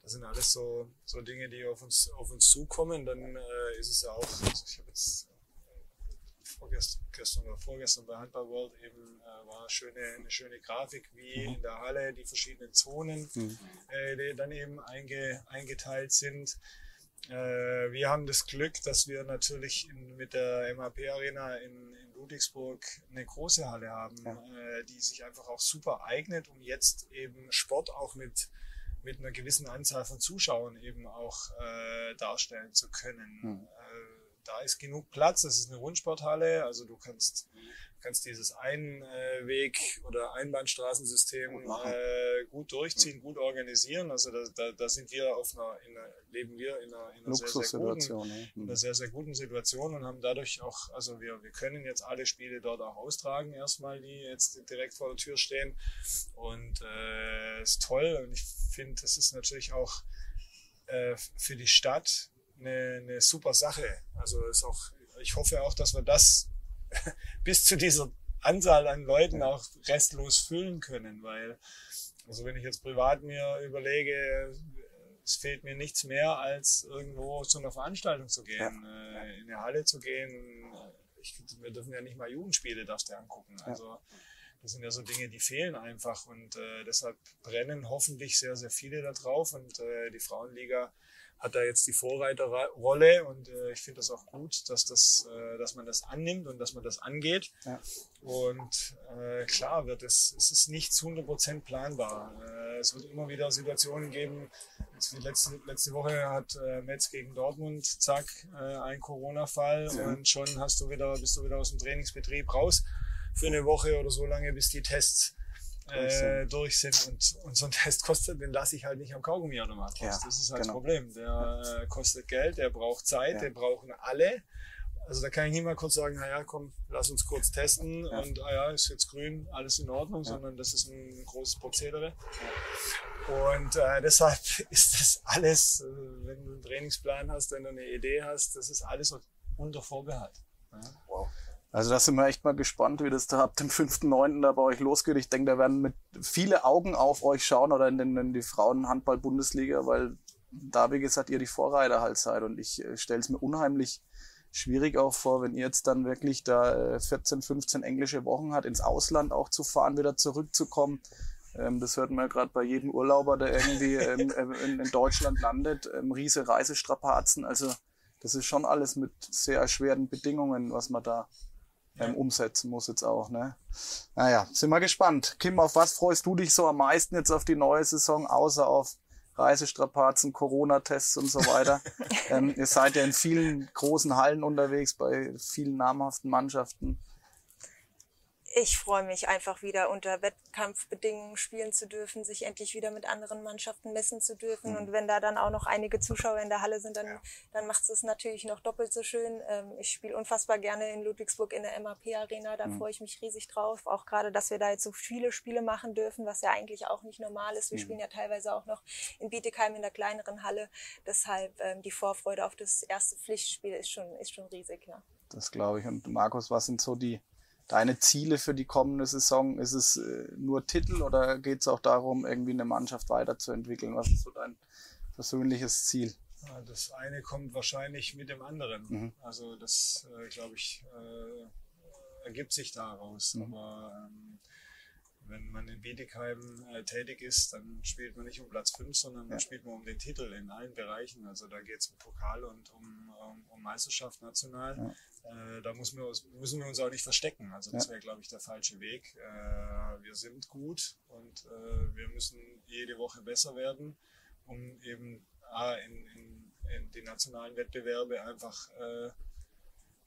das sind alles so, so Dinge, die auf uns, auf uns zukommen. Dann äh, ist es ja auch, also ich habe jetzt vorgestern oder vorgestern bei Handball World eben äh, war schöne, eine schöne Grafik, wie mhm. in der Halle die verschiedenen Zonen mhm. äh, die dann eben einge, eingeteilt sind. Äh, wir haben das Glück, dass wir natürlich in, mit der MHP Arena in, in Ludwigsburg eine große Halle haben, ja. Äh, die sich einfach auch super eignet, um jetzt eben Sport auch mit mit einer gewissen Anzahl von Zuschauern eben auch äh, darstellen zu können. Mhm da ist genug Platz. Das ist eine Rundsporthalle, also du kannst kannst dieses Einweg- oder Einbahnstraßensystem gut, äh, gut durchziehen, gut organisieren. Also da, da, da sind wir auf einer, in einer, leben wir in einer, in einer sehr, sehr guten, in einer sehr, sehr guten Situation und haben dadurch auch, also wir, wir können jetzt alle Spiele dort auch austragen, erstmal, die jetzt direkt vor der Tür stehen. Und äh, ist toll. Und ich finde, das ist natürlich auch äh, für die Stadt eine, eine super Sache. Also ist auch, ich hoffe auch, dass wir das bis zu dieser Anzahl an Leuten auch restlos füllen können, weil, also wenn ich jetzt privat mir überlege, es fehlt mir nichts mehr, als irgendwo zu einer Veranstaltung zu gehen, ja. äh, in eine Halle zu gehen. Ich, wir dürfen ja nicht mal Jugendspiele darfst du angucken. Also das sind ja so Dinge, die fehlen einfach und äh, deshalb brennen hoffentlich sehr, sehr viele da drauf und äh, die Frauenliga hat da jetzt die Vorreiterrolle und äh, ich finde das auch gut, dass das, äh, dass man das annimmt und dass man das angeht. Ja. Und äh, klar wird es, es ist nicht zu 100 Prozent planbar. Äh, es wird immer wieder Situationen geben. Jetzt letzte, letzte Woche hat äh, Metz gegen Dortmund, zack, äh, ein Corona-Fall ja. und schon hast du wieder, bist du wieder aus dem Trainingsbetrieb raus für eine Woche oder so lange, bis die Tests äh, durch sind. Und, und so ein Test kostet, den lasse ich halt nicht am Kaugummiautomat raus. Ja, das ist halt genau. das Problem. Der äh, kostet Geld, der braucht Zeit, ja. den brauchen alle. Also da kann ich nicht mal kurz sagen, naja, komm, lass uns kurz testen ja. und ah ja, ist jetzt grün, alles in Ordnung, sondern das ist ein großes Prozedere. Und äh, deshalb ist das alles, äh, wenn du einen Trainingsplan hast, wenn du eine Idee hast, das ist alles unter Vorbehalt. Wow. Also da sind wir echt mal gespannt, wie das da ab dem 5.9. da bei euch losgeht. Ich denke, da werden mit viele Augen auf euch schauen oder in, den, in die Frauenhandball-Bundesliga, weil da, wie gesagt, ihr die Vorreiter halt seid. Und ich äh, stelle es mir unheimlich schwierig auch vor, wenn ihr jetzt dann wirklich da 14, äh, 15 englische Wochen hat, ins Ausland auch zu fahren, wieder zurückzukommen. Ähm, das hört man ja gerade bei jedem Urlauber, der irgendwie ähm, in, in, Deutschland landet. Ähm, riese Reisestrapazen. Also das ist schon alles mit sehr erschwerten Bedingungen, was man da ähm, umsetzen muss jetzt auch. Ne? Naja, sind wir gespannt. Kim, auf was freust du dich so am meisten jetzt auf die neue Saison, außer auf Reisestrapazen, Corona-Tests und so weiter? ähm, ihr seid ja in vielen großen Hallen unterwegs, bei vielen namhaften Mannschaften ich freue mich einfach wieder unter Wettkampfbedingungen spielen zu dürfen, sich endlich wieder mit anderen Mannschaften messen zu dürfen. Mhm. Und wenn da dann auch noch einige Zuschauer in der Halle sind, dann, ja. dann macht es natürlich noch doppelt so schön. Ähm, ich spiele unfassbar gerne in Ludwigsburg in der MAP-Arena, da mhm. freue ich mich riesig drauf. Auch gerade, dass wir da jetzt so viele Spiele machen dürfen, was ja eigentlich auch nicht normal ist. Wir mhm. spielen ja teilweise auch noch in Bietigheim in der kleineren Halle. Deshalb ähm, die Vorfreude auf das erste Pflichtspiel ist schon, ist schon riesig. Ja. Das glaube ich. Und Markus, was sind so die deine Ziele für die kommende Saison? Ist es äh, nur Titel oder geht es auch darum, irgendwie eine Mannschaft weiterzuentwickeln? Was ist so dein persönliches Ziel? Das eine kommt wahrscheinlich mit dem anderen. Mhm. Also das, äh, glaube ich, äh, ergibt sich daraus. Mhm. Aber ähm, wenn man in Bietigheim äh, tätig ist, dann spielt man nicht um Platz 5, sondern ja. man spielt man um den Titel in allen Bereichen. Also da geht es um Pokal und um, um, um Meisterschaft national. Ja. Äh, da müssen wir, uns, müssen wir uns auch nicht verstecken. Also das wäre, glaube ich, der falsche Weg. Äh, wir sind gut und äh, wir müssen jede Woche besser werden, um eben in, in, in die nationalen Wettbewerbe einfach äh,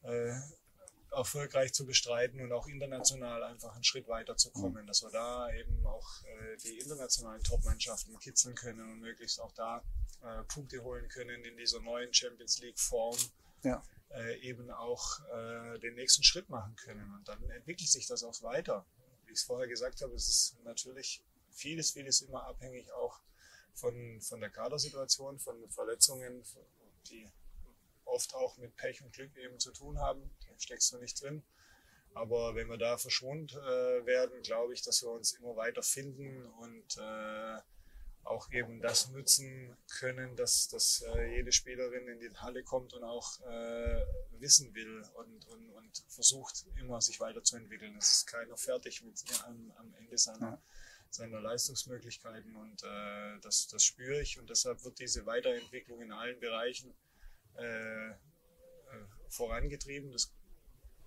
äh, erfolgreich zu bestreiten und auch international einfach einen Schritt weiter zu kommen, mhm. dass wir da eben auch äh, die internationalen Top-Mannschaften kitzeln können und möglichst auch da äh, Punkte holen können in dieser neuen Champions League-Form. Ja äh, eben auch äh, den nächsten Schritt machen können. Und dann entwickelt sich das auch weiter. Wie ich es vorher gesagt habe, es ist natürlich vieles, vieles immer abhängig auch von, von der Kadersituation, von Verletzungen, die oft auch mit Pech und Glück eben zu tun haben. Da steckst du nicht drin. Aber wenn wir da verschont äh, werden, glaube ich, dass wir uns immer weiter finden und äh, auch eben das nutzen können, dass, dass äh, jede Spielerin in die Halle kommt und auch äh, wissen will und, und, und versucht immer sich weiterzuentwickeln. Es ist keiner fertig mit am, am Ende seiner, ja. seiner Leistungsmöglichkeiten und äh, das, das spüre ich und deshalb wird diese Weiterentwicklung in allen Bereichen äh, äh, vorangetrieben. Das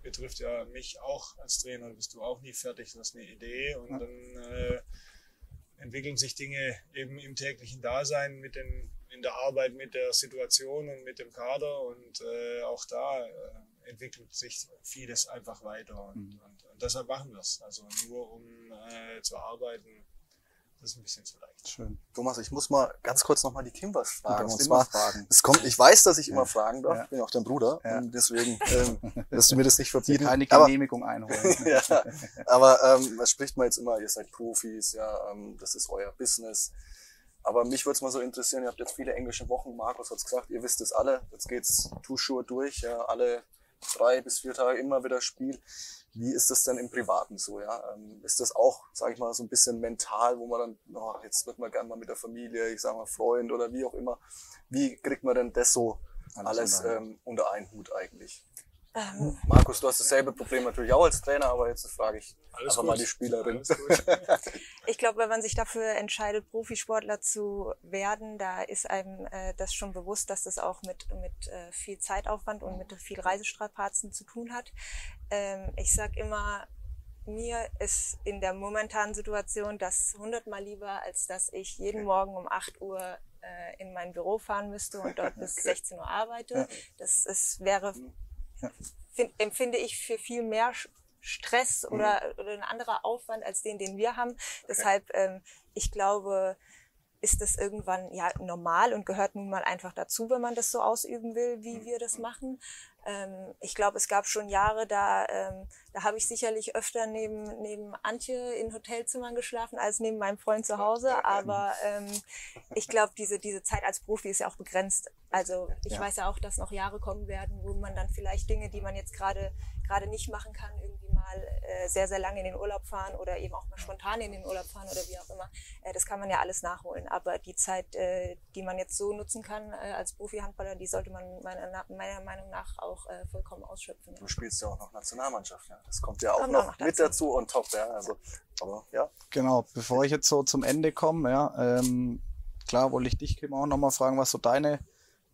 betrifft ja mich auch als Trainer, bist du auch nie fertig, du hast eine Idee und ja. dann äh, entwickeln sich Dinge eben im täglichen Dasein mit den, in der Arbeit mit der Situation und mit dem Kader und äh, auch da äh, entwickelt sich vieles einfach weiter und, mhm. und, und deshalb machen wir es. Also nur um äh, zu arbeiten, das ist ein bisschen zu leicht. Schön. Thomas, ich muss mal ganz kurz noch mal die Kim was fragen. Und zwar, fragen. es kommt, ich weiß, dass ich immer fragen darf. Ich bin auch dein Bruder. Ja. Und deswegen, ähm, dass du mir das nicht verbieten. Keine Genehmigung aber, einholen. ja, aber ähm, was spricht man jetzt immer? Ihr seid Profis, ja, ähm, das ist euer Business. Aber mich würde es mal so interessieren, ihr habt jetzt viele englische Wochen, Markus hat es gesagt, ihr wisst es alle, jetzt geht's too sure durch, ja, alle drei bis vier Tage immer wieder Spiel. Wie ist das denn im Privaten so? Ja? Ähm, ist das auch, sage ich mal, so ein bisschen mental, wo man dann, oh, jetzt wird man gerne mal mit der Familie, ich sage mal Freund oder wie auch immer. Wie kriegt man denn das so alles, alles ähm, unter einen Hut eigentlich? Ähm, Markus, du hast dasselbe Problem natürlich auch als Trainer, aber jetzt frage ich Alles einfach gut. mal die Spielerin. ich glaube, wenn man sich dafür entscheidet, Profisportler zu werden, da ist einem äh, das schon bewusst, dass das auch mit, mit äh, viel Zeitaufwand und mit viel Reisestrapazen zu tun hat. Ähm, ich sag immer, mir ist in der momentanen Situation das hundertmal lieber, als dass ich jeden Morgen um 8 Uhr äh, in mein Büro fahren müsste und dort bis 16 Uhr arbeite. Das ist, wäre find, empfinde ich für viel mehr Stress mhm. oder, mhm. oder ein anderer Aufwand als den, den wir haben. Okay. Deshalb, ähm, ich glaube, ist das irgendwann ja normal und gehört nun mal einfach dazu, wenn man das so ausüben will, wie mhm. wir das machen. Ähm, ich glaube, es gab schon Jahre, da, ähm, da habe ich sicherlich öfter neben, neben Antje in Hotelzimmern geschlafen als neben meinem Freund zu Hause. Aber ähm, ich glaube, diese, diese Zeit als Profi ist ja auch begrenzt. Also ich ja. weiß ja auch, dass noch Jahre kommen werden, wo man dann vielleicht Dinge, die man jetzt gerade gerade nicht machen kann, irgendwie mal äh, sehr, sehr lange in den Urlaub fahren oder eben auch mal spontan in den Urlaub fahren oder wie auch immer. Äh, das kann man ja alles nachholen. Aber die Zeit, äh, die man jetzt so nutzen kann äh, als Profi-Handballer, die sollte man meiner, meiner Meinung nach auch äh, vollkommen ausschöpfen. Ja. Du spielst ja auch noch Nationalmannschaft, ja. Das kommt ja auch kommt noch, auch noch mit dazu und top, ja. Also, aber, ja. Genau, bevor ich jetzt so zum Ende komme, ja, ähm, klar wollte ich dich, Kim, auch nochmal fragen, was so deine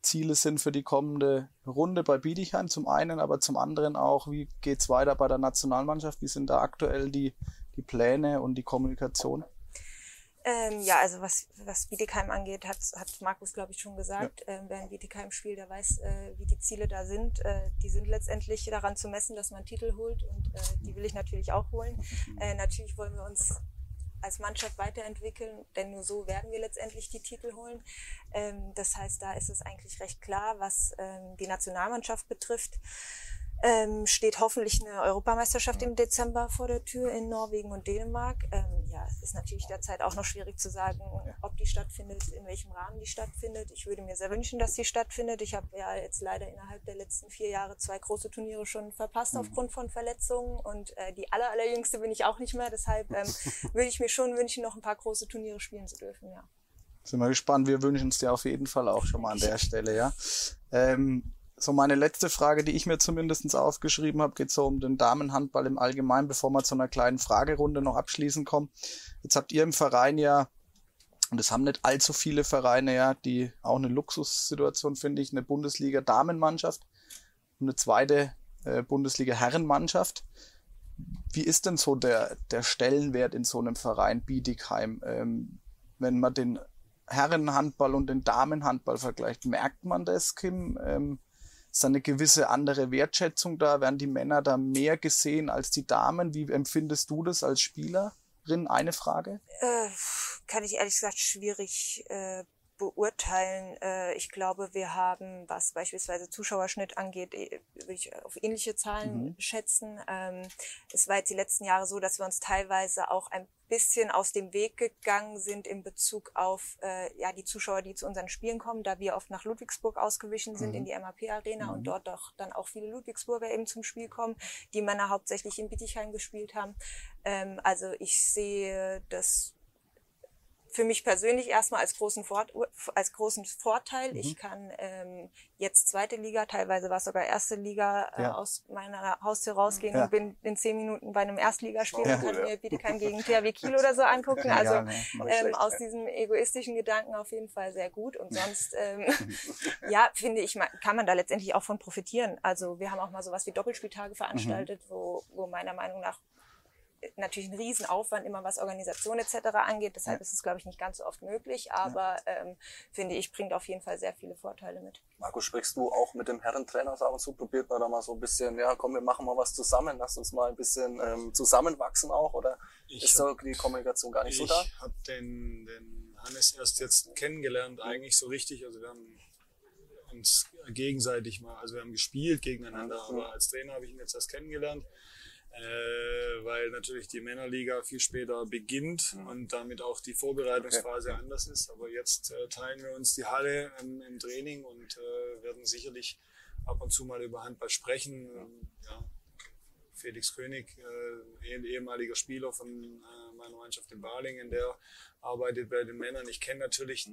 Ziele sind für die kommende Runde bei Bietigheim zum einen, aber zum anderen auch, wie geht es weiter bei der Nationalmannschaft? Wie sind da aktuell die, die Pläne und die Kommunikation? Ähm, ja, also was, was Bietigheim angeht, hat, hat Markus, glaube ich, schon gesagt. Ja. Ähm, wer in Bietigheim spielt, der weiß, äh, wie die Ziele da sind. Äh, die sind letztendlich daran zu messen, dass man einen Titel holt und äh, die will ich natürlich auch holen. Äh, natürlich wollen wir uns als Mannschaft weiterentwickeln, denn nur so werden wir letztendlich die Titel holen. Ähm, das heißt, da ist es eigentlich recht klar, was ähm, die Nationalmannschaft betrifft ähm, steht hoffentlich eine Europameisterschaft im Dezember vor der Tür in Norwegen und Dänemark. Ähm, ja, es ist natürlich derzeit auch noch schwierig zu sagen, ob die stattfindet, in welchem Rahmen die stattfindet. Ich würde mir sehr wünschen, dass sie stattfindet. Ich habe ja jetzt leider innerhalb der letzten vier Jahre zwei große Turniere schon verpasst mhm. aufgrund von Verletzungen und äh, die aller, allerjüngste bin ich auch nicht mehr. Deshalb ähm, würde ich mir schon wünschen, noch ein paar große Turniere spielen zu dürfen, ja. Sind wir gespannt. Wir wünschen es dir auf jeden Fall auch schon mal an der Stelle, ja. Ähm, so meine letzte Frage, die ich mir zumindest aufgeschrieben habe, geht so um den Damenhandball im Allgemeinen, bevor wir zu einer kleinen Fragerunde noch abschließen kommen. Jetzt habt ihr im Verein ja, und es haben nicht allzu viele Vereine ja, die auch eine Luxussituation, finde ich, eine Bundesliga-Damenmannschaft und eine zweite äh, Bundesliga-Herrenmannschaft. Wie ist denn so der, der Stellenwert in so einem Verein Bietigheim? Ähm, wenn man den Herrenhandball und den Damenhandball vergleicht, merkt man das, Kim? Ähm, ist eine gewisse andere Wertschätzung da? Werden die Männer da mehr gesehen als die Damen? Wie empfindest du das als Spielerin? Eine Frage. Äh, kann ich ehrlich gesagt schwierig äh, beurteilen. Äh, ich glaube, wir haben, was beispielsweise Zuschauerschnitt angeht, äh, würde ich auf ähnliche Zahlen mhm. schätzen. Ähm, es war jetzt die letzten Jahre so, dass wir uns teilweise auch ein bisschen aus dem Weg gegangen sind in Bezug auf äh, ja die Zuschauer, die zu unseren Spielen kommen, da wir oft nach Ludwigsburg ausgewichen sind mhm. in die MAP Arena mhm. und dort doch dann auch viele Ludwigsburger eben zum Spiel kommen, die Männer hauptsächlich in Bietigheim gespielt haben. Ähm, also ich sehe das für mich persönlich erstmal als großen, Vor als großen Vorteil. Mhm. Ich kann ähm, jetzt zweite Liga, teilweise war es sogar erste Liga, äh, ja. aus meiner Haustür rausgehen ja. und bin in zehn Minuten bei einem Erstligaspiel ja. und kann mir Bietigheim gegen THW Kiel oder so angucken. Also ne, ähm, aus diesem egoistischen Gedanken auf jeden Fall sehr gut. Und sonst, ähm, ja, finde ich, kann man da letztendlich auch von profitieren. Also wir haben auch mal sowas wie Doppelspieltage veranstaltet, mhm. wo, wo meiner Meinung nach natürlich ein Riesenaufwand, immer was Organisation etc. angeht. Deshalb ja. ist es, glaube ich, nicht ganz so oft möglich. Aber ja. ähm, finde ich, bringt auf jeden Fall sehr viele Vorteile mit. Markus, sprichst du auch mit dem Herrentrainer ab und zu? Probiert man da mal so ein bisschen, ja, komm, wir machen mal was zusammen, lass uns mal ein bisschen ähm, zusammenwachsen auch? Oder ich ist da die Kommunikation gar nicht so da? Ich habe den, den Hannes erst jetzt kennengelernt, eigentlich so richtig. Also wir haben uns gegenseitig mal, also wir haben gespielt gegeneinander, mhm. aber als Trainer habe ich ihn jetzt erst kennengelernt äh, weil natürlich die Männerliga viel später beginnt mhm. und damit auch die Vorbereitungsphase okay. anders ist. Aber jetzt äh, teilen wir uns die Halle ähm, im Training und äh, werden sicherlich ab und zu mal über Handball sprechen. Ähm, ja. Felix König, äh, ehemaliger Spieler von äh, meiner Mannschaft in Balingen, der arbeitet bei den Männern. Ich kenne natürlich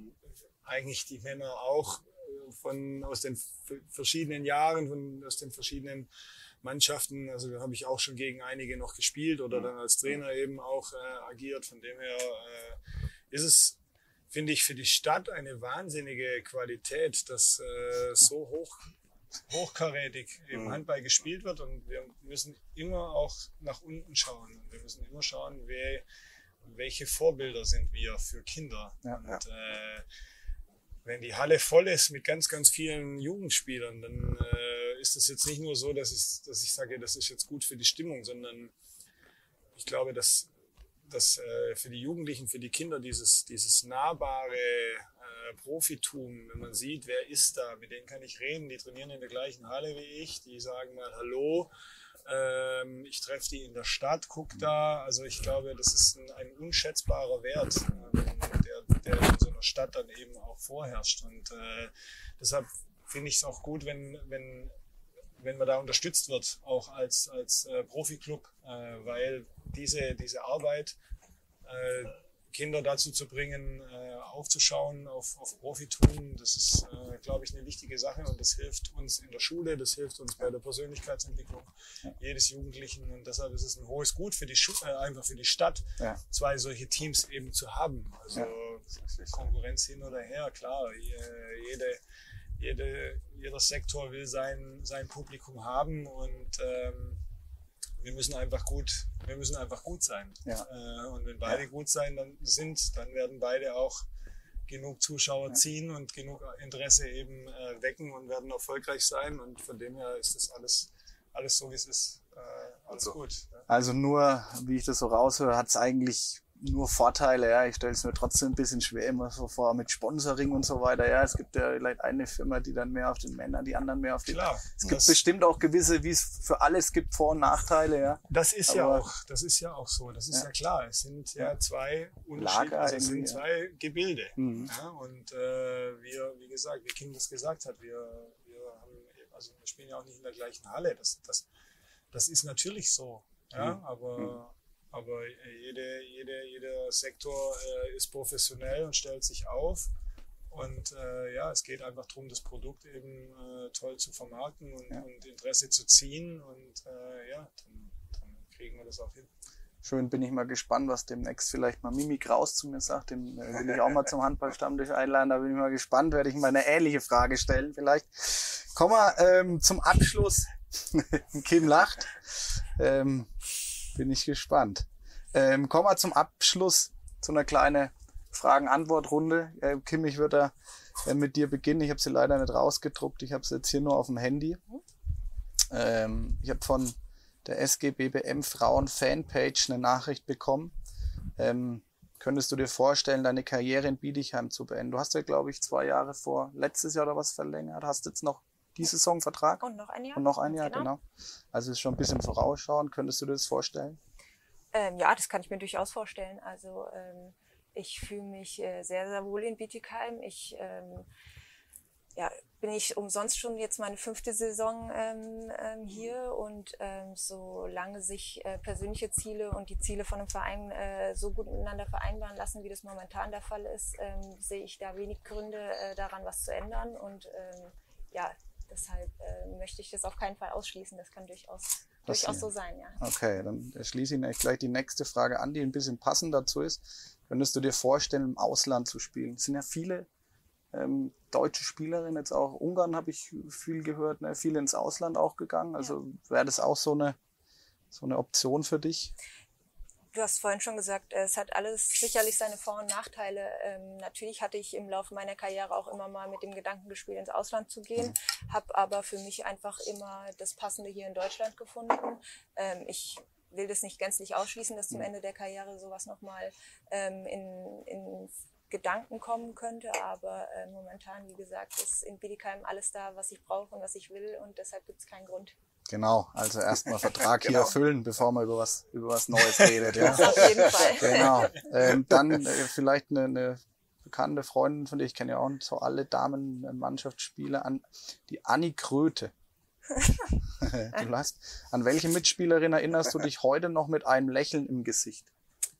eigentlich die Männer auch äh, von aus den verschiedenen Jahren, von, aus den verschiedenen Mannschaften. Also da habe ich auch schon gegen einige noch gespielt oder mhm. dann als Trainer eben auch äh, agiert. Von dem her äh, ist es, finde ich, für die Stadt eine wahnsinnige Qualität, dass äh, so hoch hochkarätig im mhm. Handball gespielt wird und wir müssen immer auch nach unten schauen. Wir müssen immer schauen, wer, welche Vorbilder sind wir für Kinder. Ja, und Äh, wenn die Halle voll ist mit ganz, ganz vielen Jugendspielern, dann äh, ist es jetzt nicht nur so, dass ich, dass ich sage, das ist jetzt gut für die Stimmung, sondern ich glaube, dass, dass äh, für die Jugendlichen, für die Kinder dieses, dieses nahbare äh, Profitum, wenn man sieht, wer ist da, mit denen kann ich reden, die trainieren in der gleichen Halle wie ich, die sagen mal Hallo, ähm, ich treffe die in der Stadt, guck da. Also ich glaube, das ist ein, ein unschätzbarer Wert, ähm, der, der in so einer Stadt dann eben auch vorherrscht. Und äh, deshalb finde ich es auch gut, wenn, wenn wenn man da unterstützt wird, auch als, als äh, Profiklub, äh, weil diese, diese Arbeit, äh, Kinder dazu zu bringen, äh, aufzuschauen auf, auf Profitum, das ist, äh, glaube ich, eine wichtige Sache und das hilft uns in der Schule, das hilft uns bei der Persönlichkeitsentwicklung ja. jedes Jugendlichen und deshalb ist es ein hohes Gut für die Schu äh, einfach für die Stadt, ja. zwei solche Teams eben zu haben. Also ja. Konkurrenz hin oder her, klar, jede, jede, jeder Sektor will sein, sein Publikum haben und ähm, wir müssen einfach gut, wir müssen einfach gut sein. Ja. Äh, und wenn beide ja. gut sein dann sind, dann werden beide auch genug Zuschauer ja. ziehen und genug Interesse eben äh, wecken und werden erfolgreich sein. Und von dem her ist das alles, alles so, wie es ist. Äh, alles also, gut. Also nur, wie ich das so raushöre, hat es eigentlich nur Vorteile, ja. Ich stelle es mir trotzdem ein bisschen schwer immer so vor mit Sponsoring und so weiter. Ja, es gibt ja vielleicht eine Firma, die dann mehr auf den Männern, die anderen mehr auf die. Klar. Es gibt bestimmt auch gewisse, wie es für alles gibt, Vor- und Nachteile, ja. Das ist Aber, ja auch, das ist ja auch so. Das ist ja, ja klar. Es sind ja zwei Unterschiede, also es sind zwei Gebilde. Mhm. Ja, und äh, wir, wie gesagt, wie Kim das gesagt hat, wir, wir haben, also wir spielen ja auch nicht in der gleichen Halle. Das, das, das ist natürlich so. Ja, mhm. aber mhm aber jede, jede, jeder Sektor äh, ist professionell und stellt sich auf. Und äh, ja, es geht einfach darum, das Produkt eben äh, toll zu vermarkten und, ja. und, Interesse zu ziehen. Und äh, ja, dann, dann, kriegen wir das auch hin. Schön, bin ich mal gespannt, was demnächst vielleicht mal Mimi Kraus zu mir sagt. Den äh, will ich auch mal zum Handballstammtisch einladen. Da bin ich mal gespannt, werde ich mal eine ähnliche Frage stellen vielleicht. Kommen wir ähm, zum Abschluss. Kim lacht. Ähm, bin ich gespannt. Ähm, kommen wir zum Abschluss zu einer kleinen Fragen-Antwort-Runde. Äh, Kim, ich würde äh, mit dir beginnen. Ich habe sie leider nicht rausgedruckt. Ich habe sie jetzt hier nur auf dem Handy. Ähm, ich habe von der SGBBM Frauen Fanpage eine Nachricht bekommen. Ähm, könntest du dir vorstellen, deine Karriere in Biedigheim zu beenden? Du hast ja, glaube ich, zwei Jahre vor letztes Jahr oder was verlängert. Hast jetzt noch diese Saison Vertrag? Und noch ein Jahr. Und noch ein Jahr, genau. genau. Also ist schon ein bisschen vorausschauen. Könntest du dir das vorstellen? Ähm, ja, das kann ich mir durchaus vorstellen. Also ähm, ich fühle mich äh, sehr, sehr wohl in Bietigheim. Ich ähm, ja, bin ich umsonst schon jetzt meine fünfte Saison ähm, ähm, hier und ähm, solange sich äh, persönliche Ziele und die Ziele von einem Verein äh, so gut miteinander vereinbaren lassen, wie das momentan der Fall ist, ähm, sehe ich da wenig Gründe äh, daran, was zu ändern und ähm, ja, deshalb äh, möchte ich das auf keinen Fall ausschließen. Das kann durchaus durchaus so sein, ja. Okay, dann schließe ich gleich die nächste Frage an, die ein bisschen passend dazu ist. Könntest du dir vorstellen, im Ausland zu spielen? Es sind ja viele ähm, deutsche Spielerinnen, jetzt auch Ungarn habe ich viel gehört, ne? viele ins Ausland auch gegangen. Also ja. wäre das auch so eine, so eine Option für dich? Du hast vorhin schon gesagt, es hat alles sicherlich seine Vor- und Nachteile. Ähm, natürlich hatte ich im Laufe meiner Karriere auch immer mal mit dem Gedanken gespielt, ins Ausland zu gehen, mhm. habe aber für mich einfach immer das Passende hier in Deutschland gefunden. Ähm, ich will das nicht gänzlich ausschließen, dass zum. Ende der Karriere sowas nochmal ähm, in, in Gedanken kommen könnte, aber äh, momentan, wie gesagt, ist in Bietigheim alles da, was ich brauche und was ich will und deshalb gibt es keinen Grund. Genau, also erstmal Vertrag genau. hier erfüllen, bevor man über was, über was Neues redet. Ja. Auf jeden Fall. Genau. Ähm, dann äh, vielleicht eine, eine bekannte Freundin von dir, ich kenne ja auch so alle Damen-Mannschaftsspieler, an die Anni Kröte. du hast, an welche Mitspielerin erinnerst du dich heute noch mit einem Lächeln im Gesicht?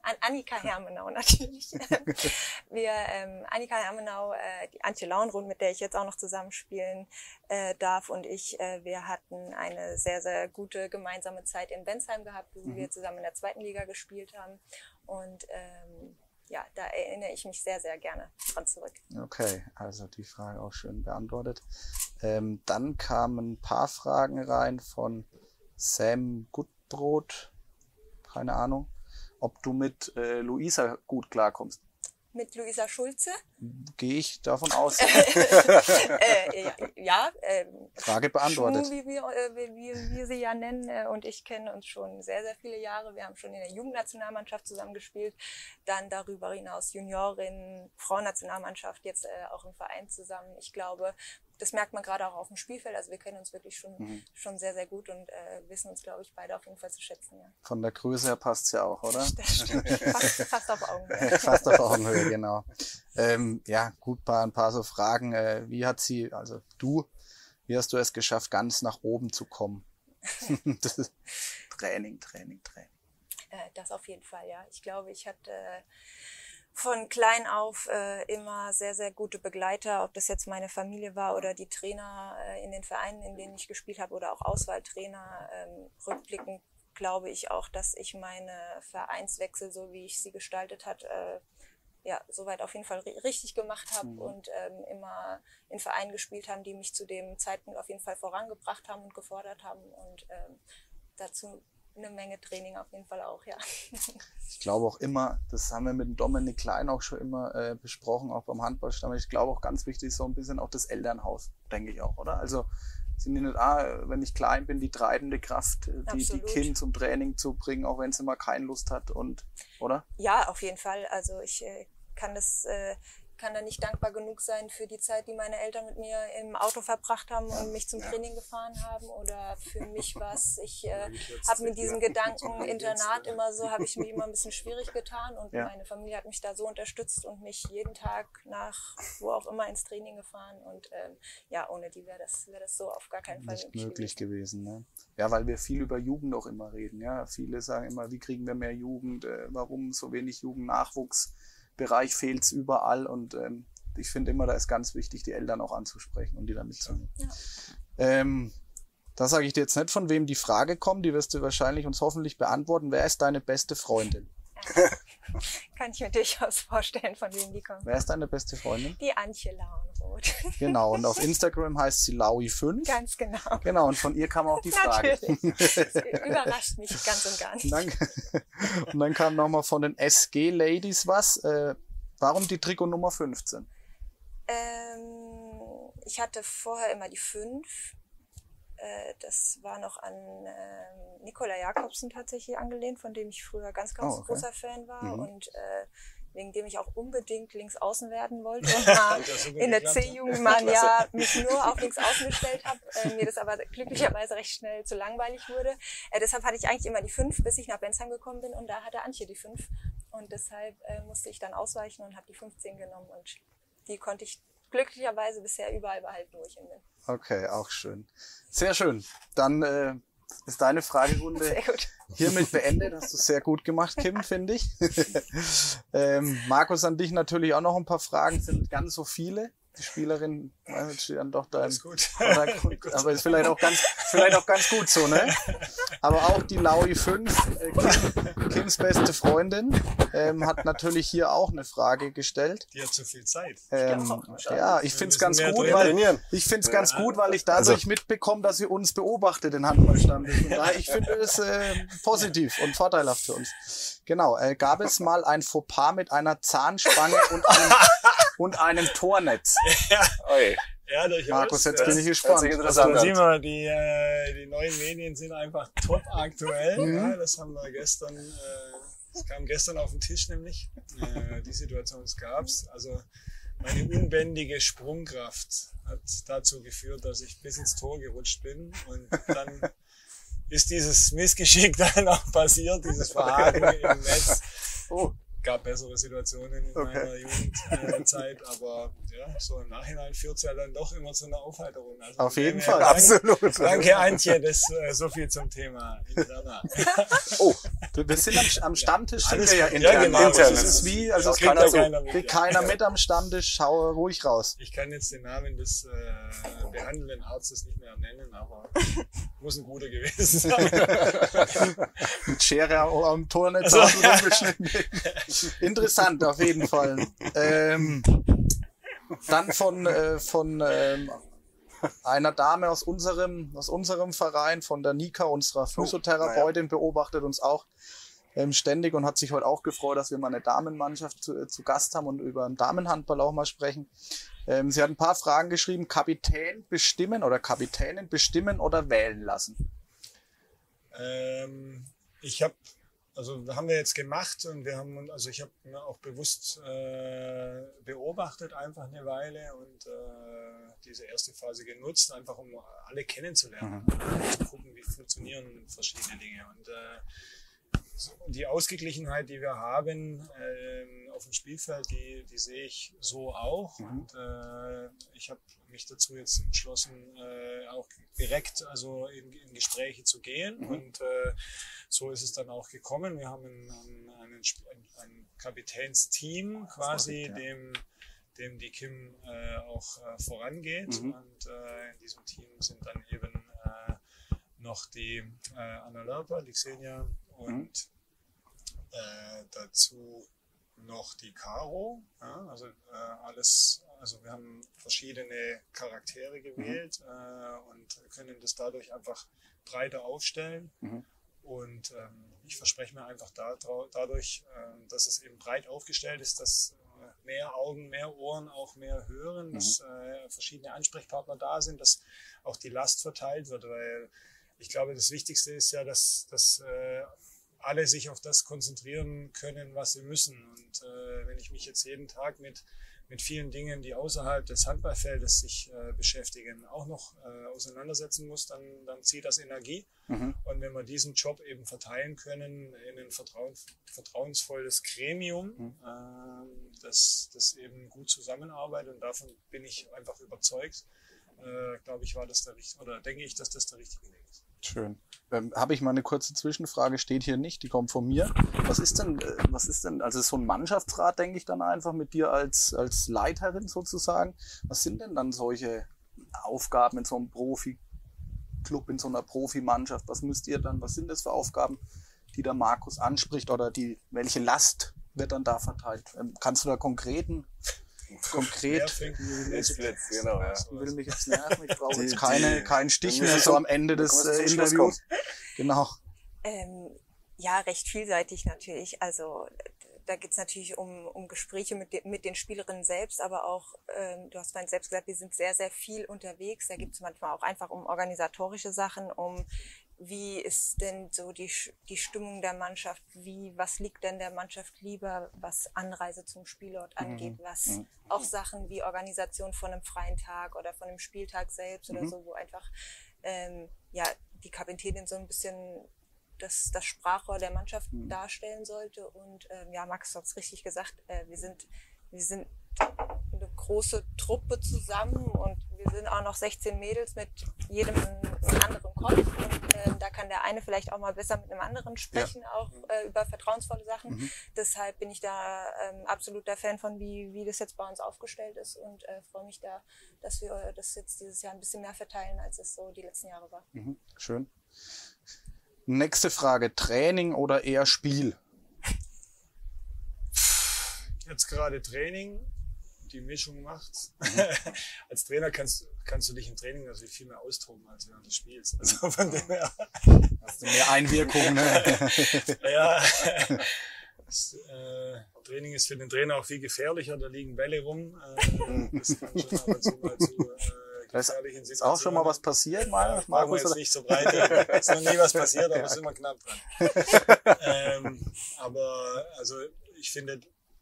An Annika Hermenau natürlich. wir, ähm, Annika Hermenau, äh, die Antje Launrund, mit der ich jetzt auch noch zusammenspielen äh, darf und ich, äh, wir hatten eine sehr, sehr gute gemeinsame Zeit in Bensheim gehabt, wo mhm. wir zusammen in der zweiten Liga gespielt haben. Und ähm, ja, da erinnere ich mich sehr, sehr gerne dran zurück. Okay, also die Frage auch schön beantwortet. Ähm, dann kamen ein paar Fragen rein von Sam Gutbrot, keine Ahnung ob du mit äh, Luisa gut klarkommst. Mit Luisa Schulze? Gehe ich davon aus. äh, ja. Äh, Frage beantwortet. Schuh, wie wir, äh, wie wir sie ja nennen. Äh, und ich kenne uns schon sehr, sehr viele Jahre. Wir haben schon in der Jugendnationalmannschaft zusammen gespielt. Dann darüber hinaus Juniorin, Frauennationalmannschaft, jetzt äh, auch im Verein zusammen. Ich glaube, das merkt man gerade auch auf dem Spielfeld. Also wir kennen uns wirklich schon, mhm. schon sehr, sehr gut und äh, wissen uns, glaube ich, beide auf jeden Fall zu schätzen. Ja. Von der Größe her passt es ja auch, oder? Das stimmt. Fast, fast auf Augenhöhe. fast auf Augenhöhe, genau. Ähm, ja, gut, paar, ein paar so Fragen. Äh, wie hat sie, also du, Wie hast du es geschafft, ganz nach oben zu kommen? Training, Training, Training. Äh, das auf jeden Fall, ja. Ich glaube, ich hatte von klein auf äh, immer sehr, sehr gute Begleiter, ob das jetzt meine Familie war oder die Trainer äh, in den Vereinen, in denen ich gespielt habe oder auch Auswahltrainer. Ähm, rückblickend glaube ich auch, dass ich meine Vereinswechsel, so wie ich sie gestaltet hat, äh, ja, soweit auf jeden Fall ri- richtig gemacht habe Mhm. und ähm, immer in Vereinen gespielt haben, die mich zu dem Zeitpunkt auf jeden Fall vorangebracht haben und gefordert haben und ähm, dazu eine Menge Training auf jeden Fall auch, ja. Ich glaube auch immer, das haben wir mit dem Dominik Klein auch schon immer äh, besprochen, auch beim Handballstamm. Ich glaube auch ganz wichtig ist so ein bisschen auch das Elternhaus, denke ich auch, oder? Also sind die nicht, ah, wenn ich klein bin, die treibende Kraft, äh, die, die. Kind zum Training zu bringen, auch wenn sie mal keine Lust hat und, oder? Ja, auf jeden Fall. Also ich äh, kann das, äh, kann da nicht dankbar genug sein für die Zeit, die meine Eltern mit mir im Auto verbracht haben und mich zum Training gefahren haben. Oder für mich was, ich äh, habe mit diesem Gedanken Internat immer so, habe ich mich immer ein bisschen schwierig getan und Ja. meine Familie hat mich da so unterstützt und mich jeden Tag nach wo auch immer ins Training gefahren. Und ähm, ja, ohne die wäre das, wäre das so auf gar keinen Fall Nicht möglich gewesen. Ne? Ja, weil wir viel über Jugend auch immer reden. Ja, viele sagen immer, wie kriegen wir mehr Jugend? Äh, warum so wenig Jugendnachwuchsbereich fehlt es überall? Und ähm, ich finde immer, da ist ganz wichtig, die Eltern auch anzusprechen und die da mitzunehmen. Ja. Ähm, da sage ich dir jetzt nicht, von wem die Frage kommt. Die wirst du wahrscheinlich uns hoffentlich beantworten. Wer ist deine beste Freundin? Kann ich mir durchaus vorstellen, von wem die kommen. Wer ist deine beste Freundin? Die Antje Lauenroth. Genau. Und auf Instagram heißt sie Laui5. Ganz genau. Genau. Und von ihr kam auch die Frage. Natürlich. Das überrascht mich ganz und gar nicht. Und dann, und dann kam nochmal von den SG-Ladies was. Äh, warum die Trikotnummer 15? Ähm, ich hatte vorher immer die fünf. Äh, das war noch an ähm, Nikola Jakobsen tatsächlich angelehnt, von dem ich früher ganz, ganz Oh, okay. großer Fan war Mhm. und äh, wegen dem ich auch unbedingt links außen werden wollte in der. C-Jugend mal ein Jahr mich nur auf links außen gestellt habe, äh, mir das aber glücklicherweise recht schnell zu langweilig wurde. Äh, deshalb hatte ich eigentlich immer die fünf, bis ich nach Bensheim gekommen bin und da hatte Antje die fünf und deshalb äh, musste ich dann ausweichen und habe die 15 genommen und die konnte ich glücklicherweise bisher überall behalten, wo ich hin bin. Okay, auch schön. Sehr schön. Dann äh, ist deine Fragerunde hiermit beendet. Hast du sehr gut gemacht, Kim, finde ich. ähm, Markus, an dich natürlich auch noch ein paar Fragen. Es sind ganz so viele. Die Spielerin steht dann doch da. Oder, gut, aber ist vielleicht auch ganz, vielleicht auch ganz gut so, ne? Aber auch die Laui 5, äh, Kim, Kims beste Freundin, ähm, hat natürlich hier auch eine Frage gestellt. Die hat zu viel Zeit. Ähm, ja, ich find's müssen ganz gut, weil Trainieren. ich find's ganz gut, weil ich dadurch mitbekomme, dass ihr uns beobachtet in daher, ich finde es äh, positiv und vorteilhaft für uns. Genau, äh, gab es mal ein Fauxpas mit einer Zahnspange und einem, und einem Tornetz? Oi. Ja, durchaus. Markus, jetzt Ja. bin ich gespannt. interessant Da sehen wir, die, äh, die neuen Medien sind einfach top aktuell. Mhm. Ja, das haben wir gestern, äh, das kam gestern auf den Tisch nämlich. Äh, die Situation gab's. Also meine unbändige Sprungkraft hat dazu geführt, dass ich bis ins Tor gerutscht bin und dann ist dieses Missgeschick dann auch passiert, dieses Verhaken im Netz. Oh, gab bessere Situationen in Okay. meiner Jugendzeit, aber ja, so im Nachhinein führt es ja dann doch immer zu einer Aufheiterung. Also Auf jeden Fall. her, Absolut. Danke, Antje, das äh, so viel zum Thema Interna. oh, wir sind am, am Stammtisch, sind Alles wir ja intern. Ja, genau. Intern Das ist wie, also es kriegt kriegt keiner keiner, mit, kriegt ja. keiner mit am Stammtisch. Schau ruhig raus. Ich kann jetzt den Namen des äh, behandelnden Arztes nicht mehr nennen, aber muss ein guter gewesen sein. mit Schere am Tornetz außen rumgeschnitten. Interessant, auf jeden Fall. Ähm, dann von, äh, von ähm, einer Dame aus unserem, aus unserem Verein, von der Nika, unserer Physiotherapeutin, beobachtet uns auch ähm, ständig und hat sich heute auch gefreut, dass wir mal eine Damenmannschaft zu, äh, zu Gast haben und über den Damenhandball auch mal sprechen. Ähm, sie hat ein paar Fragen geschrieben. Kapitän bestimmen oder Kapitänin bestimmen oder wählen lassen. Ähm, ich habe, also haben wir jetzt gemacht und wir haben, also ich habe mir auch bewusst äh, beobachtet einfach eine Weile und äh, diese erste Phase genutzt, einfach um alle kennenzulernen, zu gucken, wie funktionieren verschiedene Dinge. Und äh, die Ausgeglichenheit, die wir haben, ähm, auf dem Spielfeld, die, die sehe ich so auch. Mhm. Und äh, ich habe mich dazu jetzt entschlossen, äh, auch direkt also in, in Gespräche zu gehen. Mhm. Und äh, so ist es dann auch gekommen. Wir haben Sp- ein, ein Kapitänsteam quasi, verrückt, ja. dem, dem die Kim äh, auch äh, vorangeht. Mhm. Und äh, in diesem Team sind dann eben äh, noch die äh, Anna Lörper, die Xenia und äh, dazu noch die Caro. Ja, also äh, alles, also wir haben verschiedene Charaktere gewählt äh, und können das dadurch einfach breiter aufstellen. Mhm. Und ähm, ich verspreche mir einfach dadrau- dadurch, ähm, dass es eben breit aufgestellt ist, dass äh, mehr Augen, mehr Ohren auch mehr hören, dass äh, verschiedene Ansprechpartner da sind, dass auch die Last verteilt wird, weil ich glaube, das Wichtigste ist ja, dass, dass äh, alle sich auf das konzentrieren können, was sie müssen. Und äh, wenn ich mich jetzt jeden Tag mit, mit vielen Dingen, die außerhalb des Handballfeldes sich äh, beschäftigen, auch noch äh, auseinandersetzen muss, dann, dann zieht das Energie. Mhm. Und wenn wir diesen Job eben verteilen können in ein vertrauen, vertrauensvolles Gremium, Mhm. ähm, das, das eben gut zusammenarbeitet, und davon bin ich einfach überzeugt, äh, glaube ich, war das der richtige, oder denke ich, dass das der richtige Weg ist. Schön. Ähm, Habe ich mal eine kurze Zwischenfrage, steht hier nicht, die kommt von mir. Was ist denn, äh, was ist denn, also so ein Mannschaftsrat, denke ich dann einfach mit dir als, als Leiterin sozusagen. Was sind denn dann solche Aufgaben in so einem Profi-Club, in so einer Profimannschaft? Was müsst ihr dann, was sind das für Aufgaben, die der Markus anspricht oder die, welche Last wird dann da verteilt? Ähm, Kannst du da konkreten, konkret, jetzt, genau, ja. ich will mich jetzt nerven, ich brauche jetzt keine, keinen Stich mehr so am Ende des äh, Interviews. Genau. Ähm, ja, recht vielseitig natürlich. Also da geht's natürlich um, um Gespräche mit, den mit den Spielerinnen selbst, aber auch, ähm, du hast vorhin selbst gesagt, wir sind sehr, sehr viel unterwegs. Da gibt's manchmal auch einfach um organisatorische Sachen, um wie ist denn so die, die Stimmung der Mannschaft, wie, was liegt denn der Mannschaft lieber, was Anreise zum Spielort angeht, was auch Sachen wie Organisation von einem freien Tag oder von einem Spieltag selbst oder so, wo einfach ähm, ja, die Kapitänin so ein bisschen das, das Sprachrohr der Mannschaft darstellen sollte. Und ähm, ja, Max hat es richtig gesagt, äh, wir sind, wir sind eine große Truppe zusammen und wir sind auch noch 16 Mädels mit jedem anderen Kopf. Und ähm, da kann der eine vielleicht auch mal besser mit einem anderen sprechen, auch äh, über vertrauensvolle Sachen. Deshalb bin ich da ähm, absoluter Fan von, wie, wie das jetzt bei uns aufgestellt ist und äh, freue mich da, dass wir das jetzt dieses Jahr ein bisschen mehr verteilen, als es so die letzten Jahre war. Mhm, schön. Nächste Frage, Training oder eher Spiel? jetzt gerade Training die Mischung macht. Mhm. als Trainer kannst, kannst du dich im Training natürlich viel mehr austoben als während des Spiels. Also von dem her, Hast du mehr Einwirkung, ne? ja, das, äh, Training ist für den Trainer auch viel gefährlicher, da liegen Bälle rum. Äh, das kann schon ab und zu mal zu äh, ist- gefährlichen Ist auch schon mal was passiert, mal, Ja, Markus? jetzt nicht so breit. Ist noch nie was passiert, aber es ist immer knapp dran. ähm, aber also ich finde,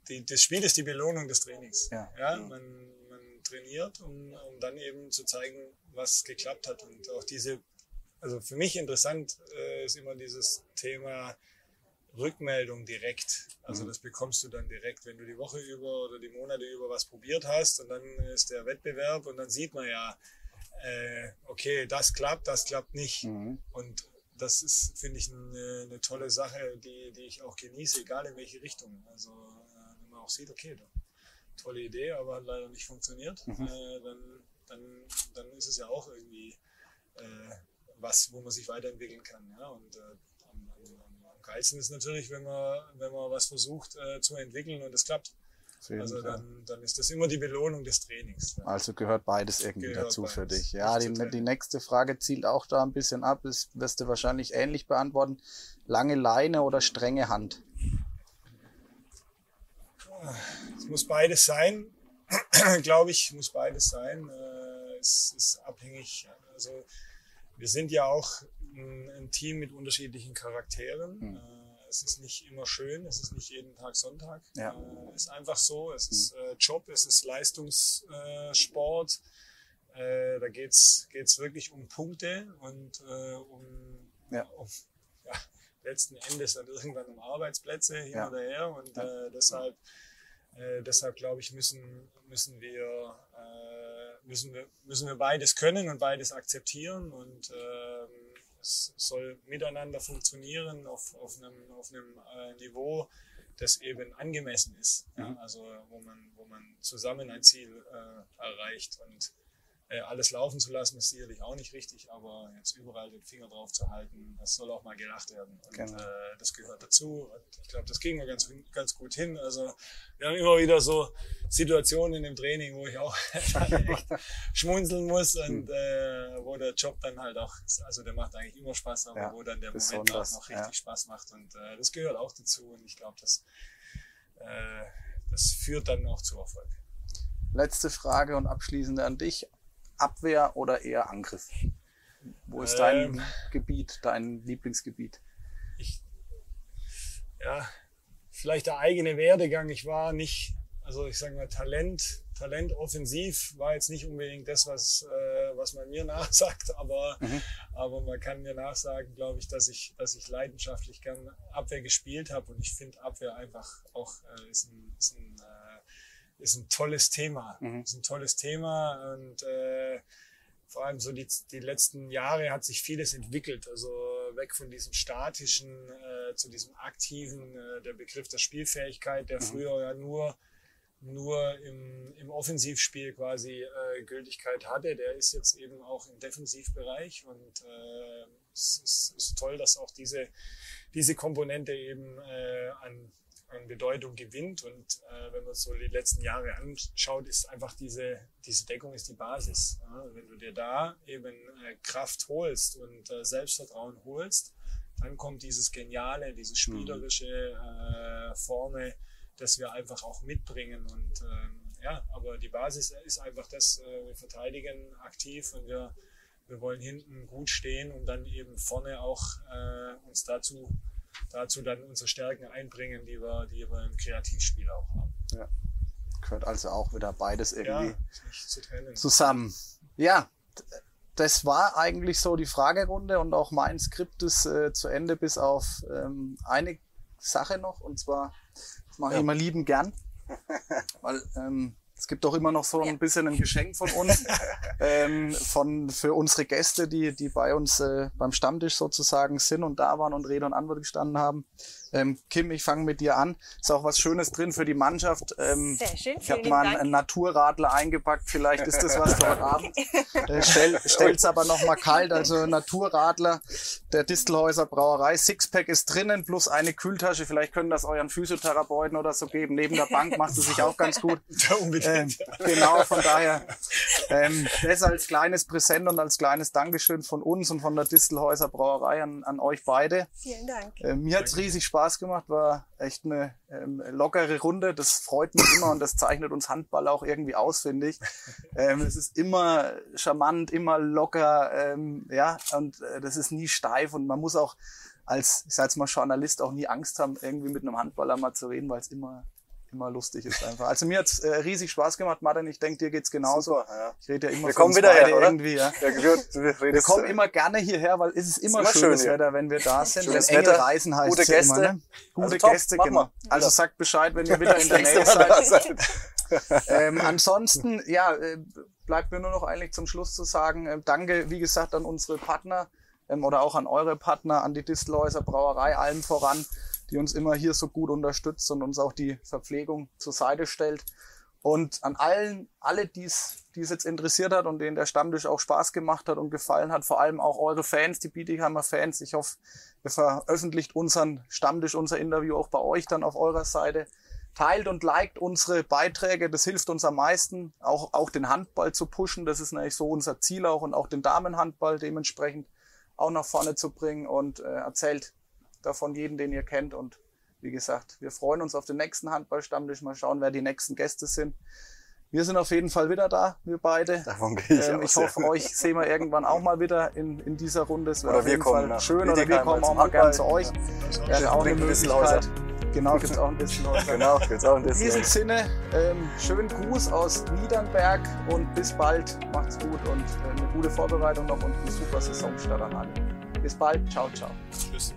die, das Spiel ist die Belohnung des Trainings. Ja. man, man trainiert, um, um dann eben zu zeigen, was geklappt hat. Und auch diese, also für mich interessant äh, ist immer dieses Thema Rückmeldung direkt. Also das bekommst du dann direkt, wenn du die Woche über oder die Monate über was probiert hast und dann ist der Wettbewerb und dann sieht man ja, äh, okay, das klappt, das klappt nicht. Mhm. Und das ist, finde ich, eine, eine tolle Sache, die, die ich auch genieße, egal in welche Richtung. Also auch sieht, okay, tolle Idee, aber hat leider nicht funktioniert, äh, dann, dann, dann ist es ja auch irgendwie äh, was, wo man sich weiterentwickeln kann. Ja? Und äh, am, am, am geilsten ist natürlich, wenn man, wenn man was versucht äh, zu entwickeln und es klappt. Jeden Also dann, dann ist das immer die Belohnung des Trainings. Ja. Also gehört beides irgendwie Gehört dazu für beides. dich. Ja, die, trennen. die nächste Frage zielt auch da ein bisschen ab. Das wirst du wahrscheinlich ähnlich beantworten. Lange Leine oder strenge Hand? Es muss beides sein, glaube ich, muss beides sein. Äh, es ist abhängig. Also wir sind ja auch ein, ein Team mit unterschiedlichen Charakteren. Hm. Äh, es ist nicht immer schön, es ist nicht jeden Tag Sonntag. Ja. Äh, ist einfach so. Es ist äh, Job, es ist Leistungssport. Da geht's geht's wirklich um Punkte und um, Ja. um ja, letzten Endes dann irgendwann um Arbeitsplätze hin Ja. oder her. Und deshalb Äh, deshalb glaube ich, müssen, müssen, wir, äh, müssen, wir, müssen wir beides können und beides akzeptieren und ähm, es soll miteinander funktionieren auf, auf einem, auf einem äh, Niveau, das eben angemessen ist. Ja? Mhm. Also wo man, wo man zusammen ein Ziel äh, erreicht und äh, alles laufen zu lassen, ist sicherlich auch nicht richtig, aber jetzt überall den Finger drauf zu halten, das soll auch mal gelacht werden. Und Genau. äh, das gehört dazu. Und ich glaube, das kriegen wir ganz, ganz gut hin. Also wir haben immer wieder so Situationen im Training, wo ich auch schmunzeln muss und äh, wo der Job dann halt auch, also der macht eigentlich immer Spaß, aber Ja, wo dann der Moment auch noch richtig ja. Spaß macht. Und äh, das gehört auch dazu. Und ich glaube, das, äh, das führt dann auch zu Erfolg. Letzte Frage und abschließende an dich. Abwehr oder eher Angriff? Wo ist Ähm. dein Gebiet, dein Lieblingsgebiet? ich, ja, vielleicht der eigene Werdegang. Ich war nicht, also ich sage mal, Talent, Talent offensiv war jetzt nicht unbedingt das, was, äh, was man mir nachsagt, aber, Mhm. aber man kann mir nachsagen, glaube ich, dass ich, dass ich leidenschaftlich gern Abwehr gespielt habe und ich finde Abwehr einfach auch äh, ist ein, ist ein, äh, ist ein tolles Thema. Mhm. Ist ein tolles Thema und äh, vor allem so die, die letzten Jahre hat sich vieles entwickelt. Also weg von diesem statischen äh, zu diesem aktiven, äh, der Begriff der Spielfähigkeit, der Mhm. früher ja nur, nur im, im Offensivspiel quasi äh, Gültigkeit hatte, der ist jetzt eben auch im Defensivbereich und äh, es ist, ist toll, dass auch diese, diese Komponente eben äh, an, an Bedeutung gewinnt. Und äh, wenn man so die letzten Jahre anschaut, ist einfach diese, diese Deckung ist die Basis. Ja? Wenn du dir da eben äh, Kraft holst und äh, Selbstvertrauen holst, dann kommt dieses Geniale, dieses spielerische äh, Forme, das wir einfach auch mitbringen. Und ähm, ja, aber die Basis ist einfach das, äh, wir verteidigen aktiv und wir, wir wollen hinten gut stehen und dann eben vorne auch äh, uns dazu dazu dann unsere Stärken einbringen, die wir, die wir im Kreativspiel auch haben. Gehört also auch wieder beides Ja, irgendwie ist nicht zu trennen. zusammen. Ja, das war eigentlich so die Fragerunde und auch mein Skript ist äh, zu Ende, bis auf ähm, eine Sache noch. Und zwar, das mache ich immer lieben gern, weil ähm, gibt doch immer noch so ein bisschen ein Geschenk von uns, ähm, von, für unsere Gäste, die, die bei uns äh, beim Stammtisch sozusagen sind und da waren und Rede und Antwort gestanden haben. Ähm, Kim, ich fange mit dir an. Ist auch was Schönes drin für die Mannschaft. Ähm, Sehr schön, ich habe mal Dank. einen Naturradler eingepackt. Vielleicht ist das was für heute Abend. Äh, stell, stell's aber noch mal kalt. Also Naturradler der Distelhäuser Brauerei. Sixpack ist drinnen plus eine Kühltasche. Vielleicht können das euren Physiotherapeuten oder so geben. Neben der Bank macht es sich auch ganz gut. Ja, unbedingt. Ähm, genau, von daher ähm, das als kleines Präsent und als kleines Dankeschön von uns und von der Distelhäuser Brauerei an, an euch beide. Vielen Dank. Äh, mir hat's riesig Spaß gemacht, war echt eine ähm, lockere Runde. Das freut mich immer und das zeichnet uns Handball auch irgendwie aus, finde ich. Ähm, es ist immer charmant, immer locker, ähm, ja, und äh, das ist nie steif und man muss auch als, ich sag jetzt mal, Journalist auch nie Angst haben, irgendwie mit einem Handballer mal zu reden, weil es immer immer lustig ist einfach. Also mir hat's äh, riesig Spaß gemacht, Martin. Ich denke, dir geht's genauso. Super, ja. Ich rede ja immer Wir kommen wieder her, oder? irgendwie, ja. Ja, wir, wir, kommen immer gerne hierher, weil es ist immer, immer schönes schön. Wetter, wenn wir da sind. Schönes Wetter, Reisen heißt gute Gäste. immer, ne? Gute Also top, Gäste, genau. Also sagt Bescheid, wenn ihr wieder in der Nähe seid. Ähm, ansonsten, ja, äh, bleibt mir nur noch eigentlich zum Schluss zu sagen, äh, danke, wie gesagt, an unsere Partner ähm, oder auch an eure Partner, an die Distelhäuser Brauerei, allen voran, die uns immer hier so gut unterstützt und uns auch die Verpflegung zur Seite stellt. Und an allen, alle, die es jetzt interessiert hat und denen der Stammtisch auch Spaß gemacht hat und gefallen hat, vor allem auch eure Fans, die Bietigheimer Fans. Ich hoffe, ihr veröffentlicht unseren Stammtisch, unser Interview auch bei euch dann auf eurer Seite. Teilt und liked unsere Beiträge, das hilft uns am meisten, auch, auch den Handball zu pushen. Das ist natürlich so unser Ziel auch und auch den Damenhandball dementsprechend auch nach vorne zu bringen und äh, erzählt davon jeden, den ihr kennt. Und wie gesagt, wir freuen uns auf den nächsten Handballstammtisch. Mal schauen, wer die nächsten Gäste sind. Wir sind auf jeden Fall wieder da, wir beide. Davon gehe ich Ähm, aus. ich hoffe, ja. euch sehen wir irgendwann auch mal wieder in, in dieser Runde. Es wäre Oder auf wir jeden kommen Fall nach schön. Oder wir kommen auch mal gern Handball. zu euch. Das Wäre auch eine ein bisschen. Möglichkeit. Genau, gibt's auch ein bisschen Häuser. Genau, jetzt auch ein In diesem bisschen. Sinne, ähm, schönen Gruß aus Niedernberg und bis bald. Macht's gut und äh, eine gute Vorbereitung noch und eine super Saisonstart an alle. Bis bald. Ciao, ciao. Tschüss.